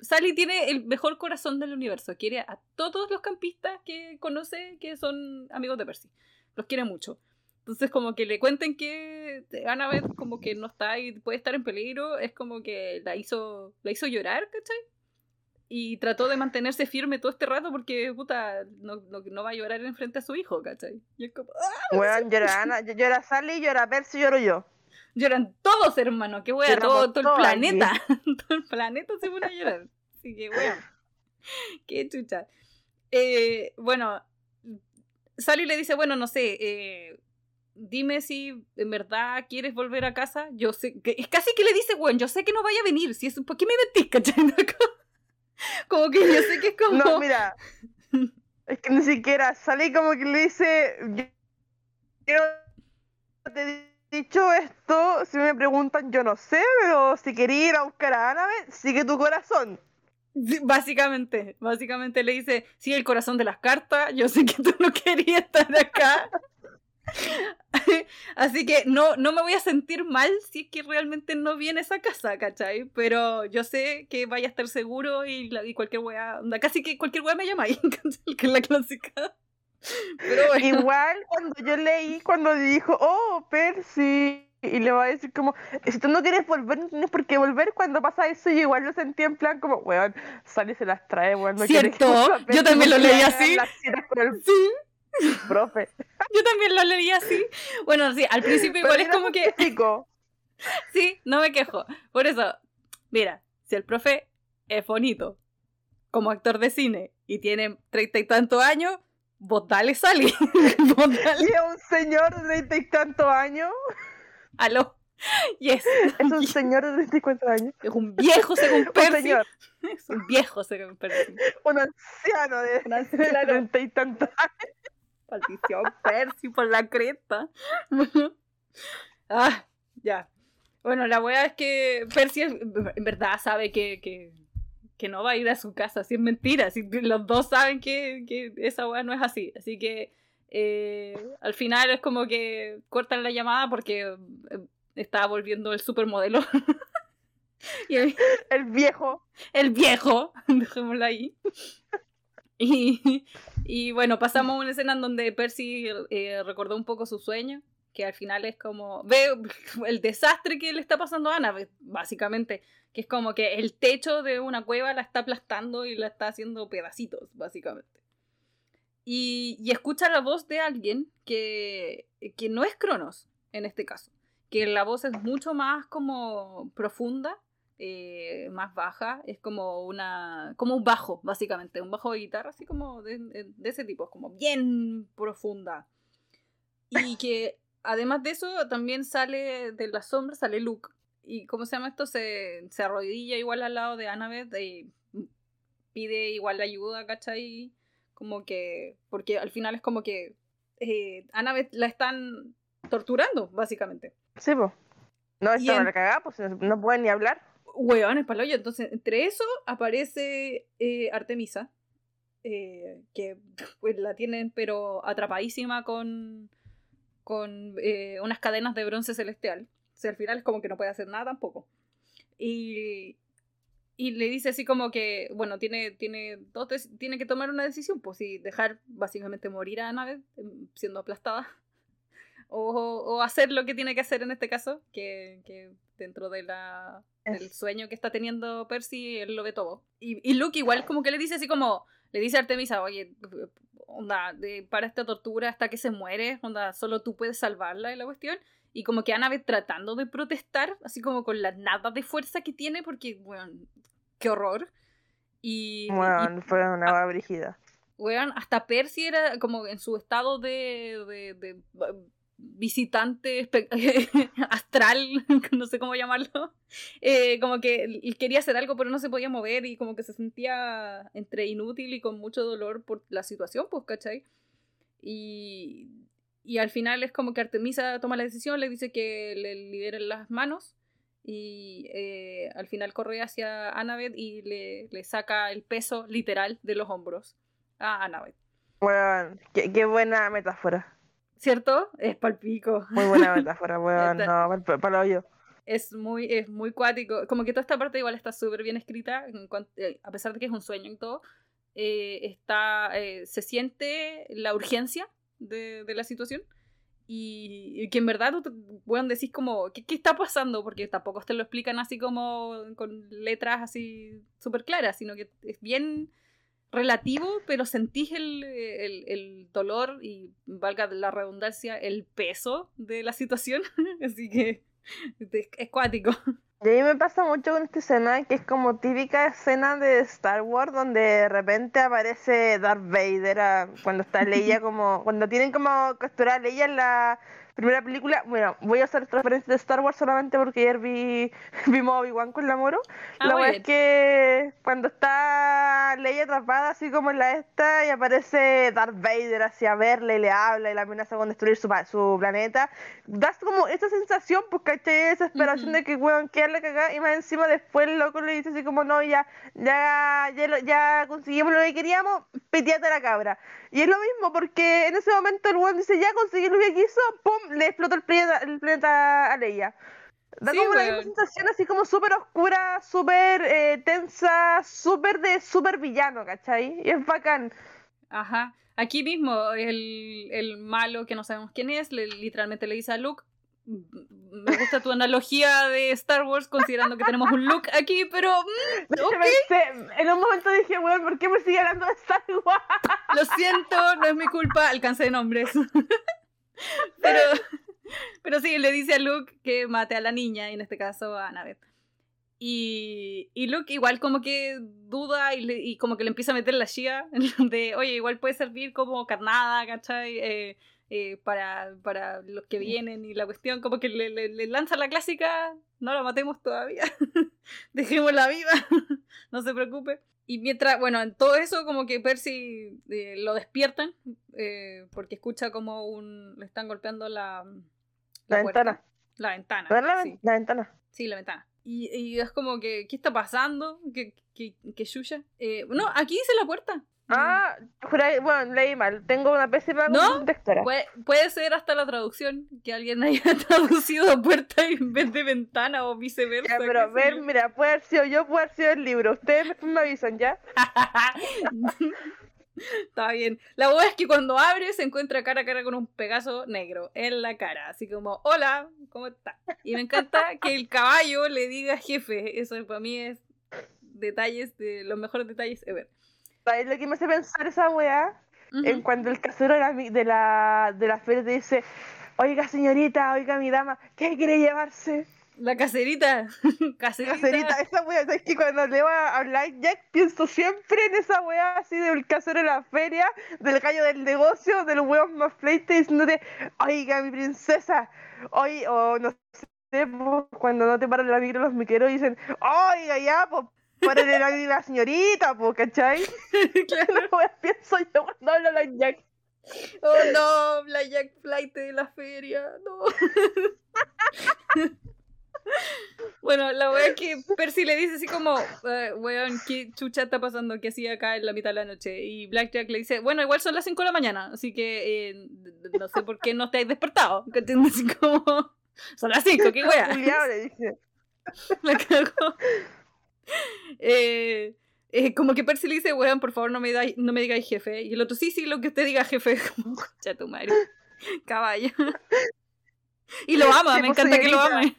Sally tiene el mejor corazón del universo. Quiere a todos los campistas que conoce que son amigos de Percy. Los quiere mucho. Entonces, como que le cuenten que Annabeth como que no está y puede estar en peligro, es como que la hizo, la hizo llorar, ¿cachai? Y trató de mantenerse firme todo este rato porque, puta, no, no, va a llorar en frente a su hijo, ¿cachai? Y es como, ¡ah! Bueno, llora, Ana, llora Sally, llora Percy, lloro yo. Lloran todos, hermano, que wea, todo, todo el planeta. todo el planeta se pone a llorar. Así que, weón. Qué chucha. Eh, bueno, Sally le dice, bueno, no sé, eh, dime si en verdad quieres volver a casa. Yo sé, que, es casi que le dice, bueno, yo sé que no vaya a venir. Si es, ¿Por qué me metís, cachai? como que yo sé que es como... No, mira. es que ni siquiera sale como que le dice, yo te he dicho esto, si me preguntan, yo no sé, pero si quería ir a buscar a Annabeth, sigue tu corazón. básicamente, básicamente le dice, sigue el corazón de las cartas, yo sé que tú no querías estar acá. Así que no, no me voy a sentir mal si es que realmente no viene esa casa, ¿cachai? Pero yo sé que vaya a estar seguro y, y cualquier weá, casi que cualquier weá me llama ahí, que es la clásica. Pero Igual cuando yo leí, cuando dijo, oh, Percy, y le va a decir como, si tú no quieres volver, no tienes por qué volver cuando pasa eso, y igual lo sentí en plan como, weón, sale y se las trae, weón. No ¿Cierto? Yo también lo leí así. Sí. Profe. Yo también lo leí así. Bueno, sí, al principio igual es como que. Sí, no me quejo. Por eso, mira, si el profe es bonito como actor de cine y tiene treinta y tantos años, vos dale Sally. dale. Y es un señor de treinta y tantos años. Aló. Yes. Es un señor de 34 años. Es un viejo según Percy. Es un viejo según Percy. Un anciano de treinta y tantos años. Maldición, Percy por la cresta. ah, ya. Bueno, la wea es que Percy en verdad sabe que, que, que, no va a ir a su casa, si es mentira. Si los dos saben que, que esa wea no es así. Así que eh, al final es como que cortan la llamada porque eh, está volviendo el supermodelo. y el, el, viejo. El viejo, dejémoslo ahí. Y, y bueno, pasamos una escena en donde Percy eh, recordó un poco su sueño, que al final es como, ve el desastre que le está pasando a Ana, básicamente, que es como que el techo de una cueva la está aplastando y la está haciendo pedacitos, básicamente. Y, y escucha la voz de alguien que, que no es Cronos, en este caso, que la voz es mucho más como profunda eh, más baja, es como una como un bajo, básicamente, un bajo de guitarra, así como de, de ese tipo, es como bien profunda. Y que además de eso, también sale de la sombra, sale Luke. Y como se llama esto, se, se arrodilla igual al lado de Annabeth y pide igual la ayuda, ¿cachai? Como que, porque al final es como que eh, Annabeth la están torturando, básicamente. Sí, pues. No, está en... cagada, pues no puede ni hablar hueones para Entonces, entre eso aparece eh, Artemisa, eh, que pues la tienen pero atrapadísima con, con eh, unas cadenas de bronce celestial. O sea, al final es como que no puede hacer nada tampoco. Y, y le dice así como que, bueno, tiene, tiene, dos tiene que tomar una decisión, pues si dejar básicamente morir a Annabeth em, siendo aplastada, o, o, hacer lo que tiene que hacer en este caso, que, que dentro de la, del sueño que está teniendo Percy, él lo ve todo. Y, y, Luke igual como que le dice así como, le dice a Artemisa, oye, onda, de, para esta tortura hasta que se muere, onda, solo tú puedes salvarla de la cuestión. Y como que Annabeth tratando de protestar, así como con la nada de fuerza que tiene, porque, bueno, qué horror. Y, bueno, fue una ah, brígida. Bueno, hasta Percy era como en su estado de, de, de visitante astral, no sé cómo llamarlo, eh, como que quería hacer algo pero no se podía mover y como que se sentía entre inútil y con mucho dolor por la situación, pues, ¿cachai? Y, y al final es como que Artemisa toma la decisión, le dice que le liberen las manos y eh, al final corre hacia Annabeth y le, le saca el peso literal de los hombros a Annabeth. Weón, qué, qué buena metáfora. ¿Cierto? Es palpico. Muy buena metáfora, weón. No, para lo yo. Es muy, es muy cuático. Como que toda esta parte igual está súper bien escrita, eh, a pesar de que es un sueño y todo. Eh, está, eh, se siente la urgencia de, de la situación y, que en verdad puedan decir como, ¿qué, ¿qué, está pasando? Porque tampoco te lo explican así como con letras así súper claras, sino que es bien relativo, pero sentís el, el, dolor y, valga la redundancia, el peso de la situación. así que es cuático. Y a mí me pasa mucho con esta escena, que es como típica escena de Star Wars, donde de repente aparece Darth Vader ah, cuando está Leia como, cuando tienen como capturar a Leia la primera película, bueno, voy a hacer referencia de Star Wars solamente porque ayer vi, vimos Obi-Wan con la moro. Ah, la es que cuando está Leia atrapada así como en la esta y aparece Darth Vader hacia verle y le habla y la amenaza con destruir su, su planeta, das como esa sensación, pues ¿cachai? Esa desesperación de que weón, la cagada y más encima después el loco le dice así como no, ya, ya, ya, ya conseguimos lo que queríamos, pitiate la cabra. Y es lo mismo porque en ese momento el weón dice ya conseguí lo que quiso, pum, le explotó el planeta, el planeta a Leia. Da como una sensación así como súper oscura, súper eh, tensa, súper de súper villano, ¿cachai? Y es bacán. Ajá. Aquí mismo, el, el malo que no sabemos quién es, le, literalmente le dice a Luke, me gusta tu analogía de Star Wars considerando que tenemos un Luke aquí, pero mm, en un momento dije, bueno, ¿por qué me sigue hablando de Star Wars? Lo siento, no es mi culpa, alcancé nombres. Pero, pero sí, le dice a Luke que mate a la niña, y en este caso a Annabeth. Y, y Luke igual como que duda y, y, como que le empieza a meter la chía de, oye, igual puede servir como carnada, ¿cachai? Eh, eh, para, para los que vienen y la cuestión como que le, le, lanza la clásica, no la matemos todavía, dejémosla viva, no se preocupe. Y mientras, bueno, en todo eso como que Percy eh, lo despiertan eh, porque escucha como un... le están golpeando la... La, ventana. La ventana. La, sí. la, ventana. Sí, la ventana. Y, y, es como que, ¿qué está pasando? ¿Qué, qué, qué Yuya? Eh, no, aquí dice la puerta. Ah, bueno, leí mal. Tengo una pésima ¿No? Puede, puede ser hasta la traducción, que alguien haya traducido puerta en vez de ventana o viceversa. pero ver, mira, puede haber sido yo, puede haber sido el libro. Ustedes me avisan, ¿ya? Está bien. La verdad es que cuando abre se encuentra cara a cara con un Pegaso negro en la cara. Así como, hola, ¿cómo está? Y me encanta que el caballo le diga jefe. Eso para mí es detalles de los mejores detalles ever. ¿Sabes lo que me hace pensar esa weá? En cuando el casero de la, de la, de la feria te dice, oiga señorita, oiga mi dama, ¿qué quiere llevarse? La caserita. caserita. Caserita, esa weá, es que cuando le va a hablar Jack pienso siempre en esa weá así del casero de la feria, del gallo del negocio, del huevos más fleite diciéndote, oiga mi princesa, oiga, o no sé, cuando no te paran la micro los miqueros dicen, oiga ya, pues para la, la señorita, po, ¿cachai? claro. pienso yo cuando hablo la Jack. Oh no, la Jack Flight de la feria, no. bueno, la wea es que Percy le dice así como, uh, weón, ¿qué chucha está pasando? ¿Qué hacía acá en la mitad de la noche? Y Blackjack le dice, bueno, igual son las 5 de la mañana, así que eh, no sé por qué no te has despertado. ¿Entiendes? Así como, son las 5, qué wea. le dice. La cago. Eh, eh, como que Percy le dice, weón, por favor no me, no me digáis jefe. Y el otro, sí, sí, lo que usted diga jefe. Como, ya tu madre. Caballo. y lo ama, me encanta que lo ame.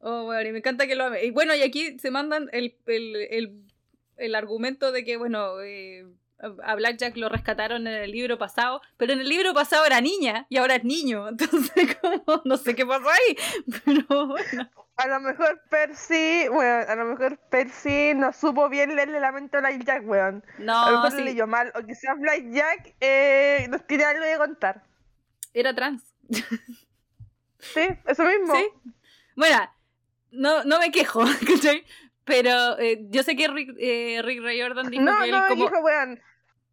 Oh, bueno, y me encanta que lo ame. Y bueno, y aquí se mandan el, el, el, el argumento de que, bueno, eh, a Blackjack lo rescataron en el libro pasado, pero en el libro pasado era niña y ahora es niño. Entonces, como, no sé qué pasó ahí, pero bueno. A lo mejor Percy, bueno, a lo mejor Percy no supo bien leerle la mente a Blackjack, weón. No, a lo mejor le leyó mal, o quizás Blackjack eh, nos tiene algo de contar. Era trans. sí, eso mismo. Sí. Bueno, no, no me quejo, ¿cachai? Pero eh, yo sé que Rick, eh, Rick Ray Jordan dijo que él no, como... Dijo, weón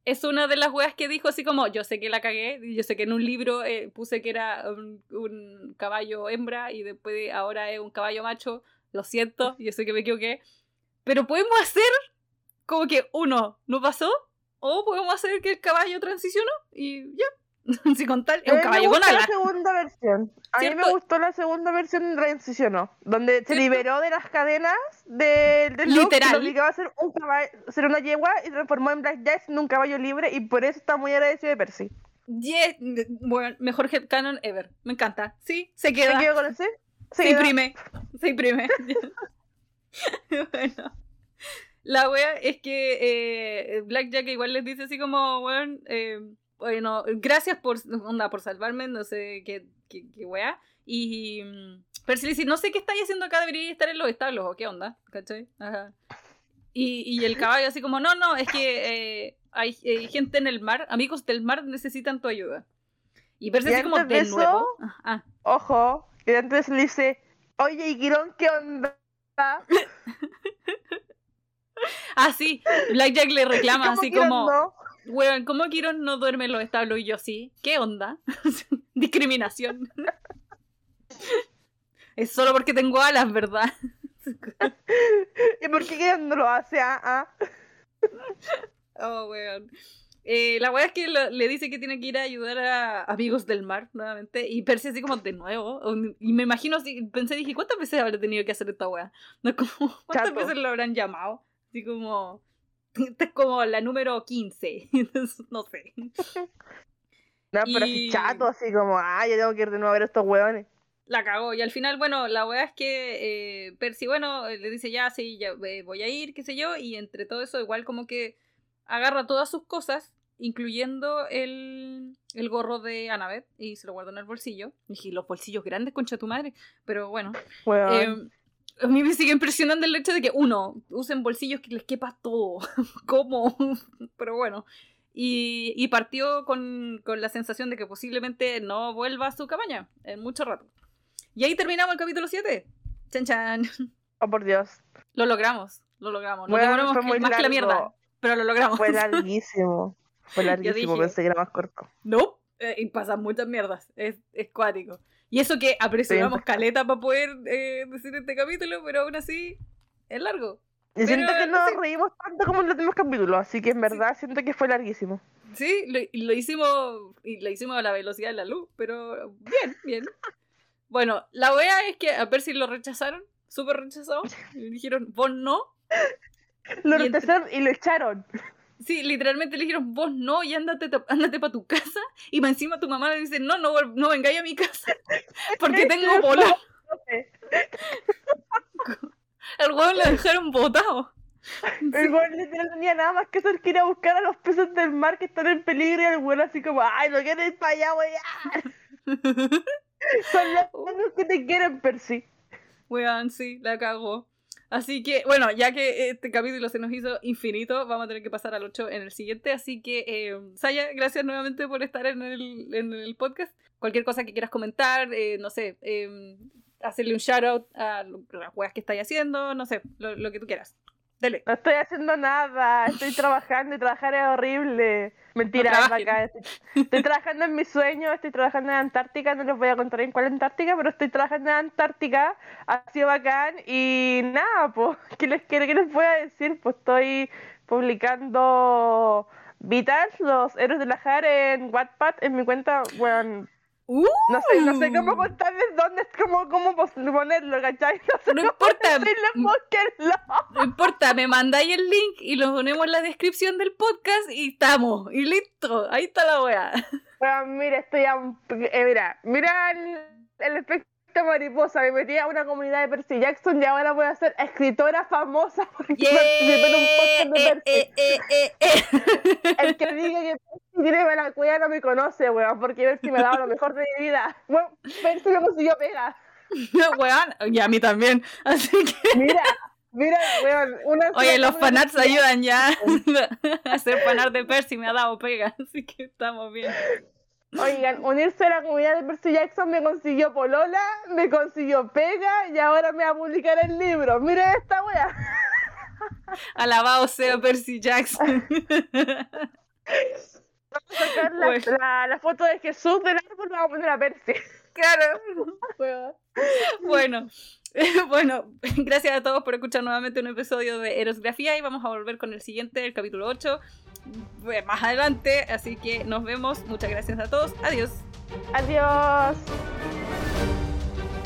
es una de las weas que dijo así como, yo sé que la cagué, yo sé que en un libro eh, puse que era un, caballo hembra y después ahora es un caballo macho, lo siento, yo sé que me equivoqué, pero podemos hacer como que uno, no pasó, o podemos hacer que el caballo transicionó y ya. Sin contar, es un caballo con gustó la alas. segunda versión. A mí me gustó la segunda versión transicionó, donde se ¿Cierto? liberó de las cadenas del look, Literal. lo obligaba a ser un caballo, ser una yegua y transformó en Black Jack en un caballo libre y por eso está muy agradecido de Percy. Yes, bueno, mejor headcanon ever. Me encanta. Sí, se ¿Se queda. quedó con ese? Se imprime. Se imprime. bueno. La wea es que eh, Blackjack igual les dice así como, eh, bueno, gracias por, onda, por salvarme, no sé qué, qué, qué wea. Y mm, Percy le dice, no sé qué estáis haciendo acá, debería estar en los establos, o qué onda, ¿cachai? Ajá. Y, y el caballo así como, no, no, es que eh, hay eh, gente en el mar, amigos del mar necesitan tu ayuda. Y Percy Y así como, de eso- nuevo. Ah, Ojo, y antes le dice, oye, ¿y Quirón qué onda? Ah, sí, Blackjack le reclama ¿Cómo así como? Weón, ¿cómo Kiron no duerme en los establos? Y yo sí, ¿qué onda? Discriminación. es solo porque tengo alas, ¿verdad? ¿Y por qué Quirón no lo hace? Ah, ah. Oh, weón. Eh, la weá es que lo- le dice que tiene que ir a ayudar a amigos del mar nuevamente. Y Percy así como de nuevo. Y me imagino así, pensé, dije, ¿cuántas veces habrá tenido que hacer esta weá? No, como, ¿Cuántas Chato. veces lo habrán llamado? Así como. Esta es como la número 15. Entonces, no sé. No, pero Y- así chato, así como, ah, yo tengo que ir de nuevo a ver estos hueones. La cagó. Y al final, bueno, la weá es que eh, Percy, bueno, eh, le dice ya, sí, ya eh, voy a ir, qué sé yo. Y entre todo eso, igual como que agarra todas sus cosas, incluyendo el, el gorro de Annabeth, y se lo guarda en el bolsillo. Y dije, los bolsillos grandes, concha tu madre. Pero bueno. Eh, a mí me sigue impresionando el hecho de que, uno, usen bolsillos que les quepa todo. ¿Cómo? Pero bueno. Y, y partió con, con la sensación de que posiblemente no vuelva a su cabaña en mucho rato. Y ahí terminamos el capítulo 7. Chan chan. oh, por Dios. Lo logramos. Lo logramos. Bueno, demoramos fue muy más que la mierda. Pero lo logramos. Fue larguísimo. Fue larguísimo, dije. pensé que era más corto. No, eh, y pasan muchas mierdas. Es, es cuático. Y eso que apresuramos Sí. caleta para poder eh, decir este capítulo, pero aún así es largo. Y siento que no no sé. reímos tanto como en los demás capítulos, así que en verdad siento que fue larguísimo. Sí, lo, hicimos y lo hicimos a la velocidad de la luz, pero bien, bien. Bueno, la wea es que a Percy lo rechazaron, súper rechazado. y dijeron, vos no. Lo Y entre- rechazaron y lo echaron. Sí, literalmente le dijeron, vos no, y ándate, ándate para tu casa. Y encima tu mamá le dice, no, no, no vengáis a mi casa. Porque tengo polar. El hueón lo dejaron botado. El güey literal no tenía nada más que hacer que ir a buscar a los peces del mar que están en peligro y el güey así como, ay, no quieres ir para allá, wey. Son los que te quieren, Percy. Weón, sí, la cagó. Así que, bueno, ya que este capítulo se nos hizo infinito, vamos a tener que pasar al 8 en el siguiente. Así que, eh, Saya, gracias nuevamente por estar en el, en el podcast. Cualquier cosa que quieras comentar, eh, no sé, eh, hacerle un shout out a las weas que estáis haciendo, no sé, lo, lo que tú quieras. Dele. No estoy haciendo nada, estoy trabajando y trabajar es horrible. Mentira, No. Estoy, estoy trabajando en mi sueño, estoy trabajando en Antártica, no les voy a contar en cuál Antártica, pero estoy trabajando en Antártica, ha sido bacán y nada, pues, ¿qué les, qué, qué les voy a decir? Pues estoy publicando Vital, los héroes de la JAR en Wattpad, en mi cuenta, bueno, ¡Uh! no sé, no sé cómo contarles dónde, cómo, cómo pos- ponerlo, ¿cachai? No sé No cómo importa. búsquenlo. No importa, me mandáis el link y lo ponemos en la descripción del podcast y estamos. Y listo, ahí está la wea. Bueno, mira, estoy a un- eh, mira, mira el, el efecto mariposa. Me metí a una comunidad de Percy Jackson y ahora voy a ser escritora famosa porque participé en un podcast de Eh, Percy. eh, eh. El que diga que Percy tiene mala cueva no me conoce, weón, porque Percy me ha dado lo mejor de mi vida. Bueno, Percy me consiguió pega. Weón, y a mí también. Así que, Mira, mira, weón, una oye, los fanarts ayudan ya. Hacer fanart de Percy me ha dado pega, así que estamos bien. Oigan, unirse a la comunidad de Percy Jackson me consiguió Polola, me consiguió pega y ahora me va a publicar el libro. Mire esta wea. Alabado sea Percy Jackson. Vamos a sacar la, Bueno. la- la foto de Jesús del árbol, vamos a poner a Percy. claro. Bueno, bueno, gracias a todos por escuchar nuevamente un episodio de Erosgrafía y vamos a volver con el siguiente, el capítulo 8. más adelante. Así que nos vemos. Muchas gracias a todos. Adiós. Adiós.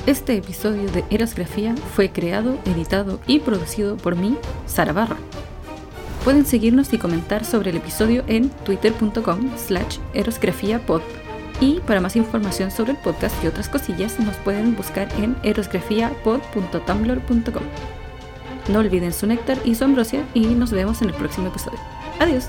Este episodio de Erosgrafía fue creado, editado y producido por mí, Sara Barra. Pueden seguirnos y comentar sobre el episodio en twitter.com slash erosgrafiapod. Y para más información sobre el podcast y otras cosillas nos pueden buscar en erosgrafiapod.tumblr.com. No olviden su néctar y su ambrosia y nos vemos en el próximo episodio. Adiós.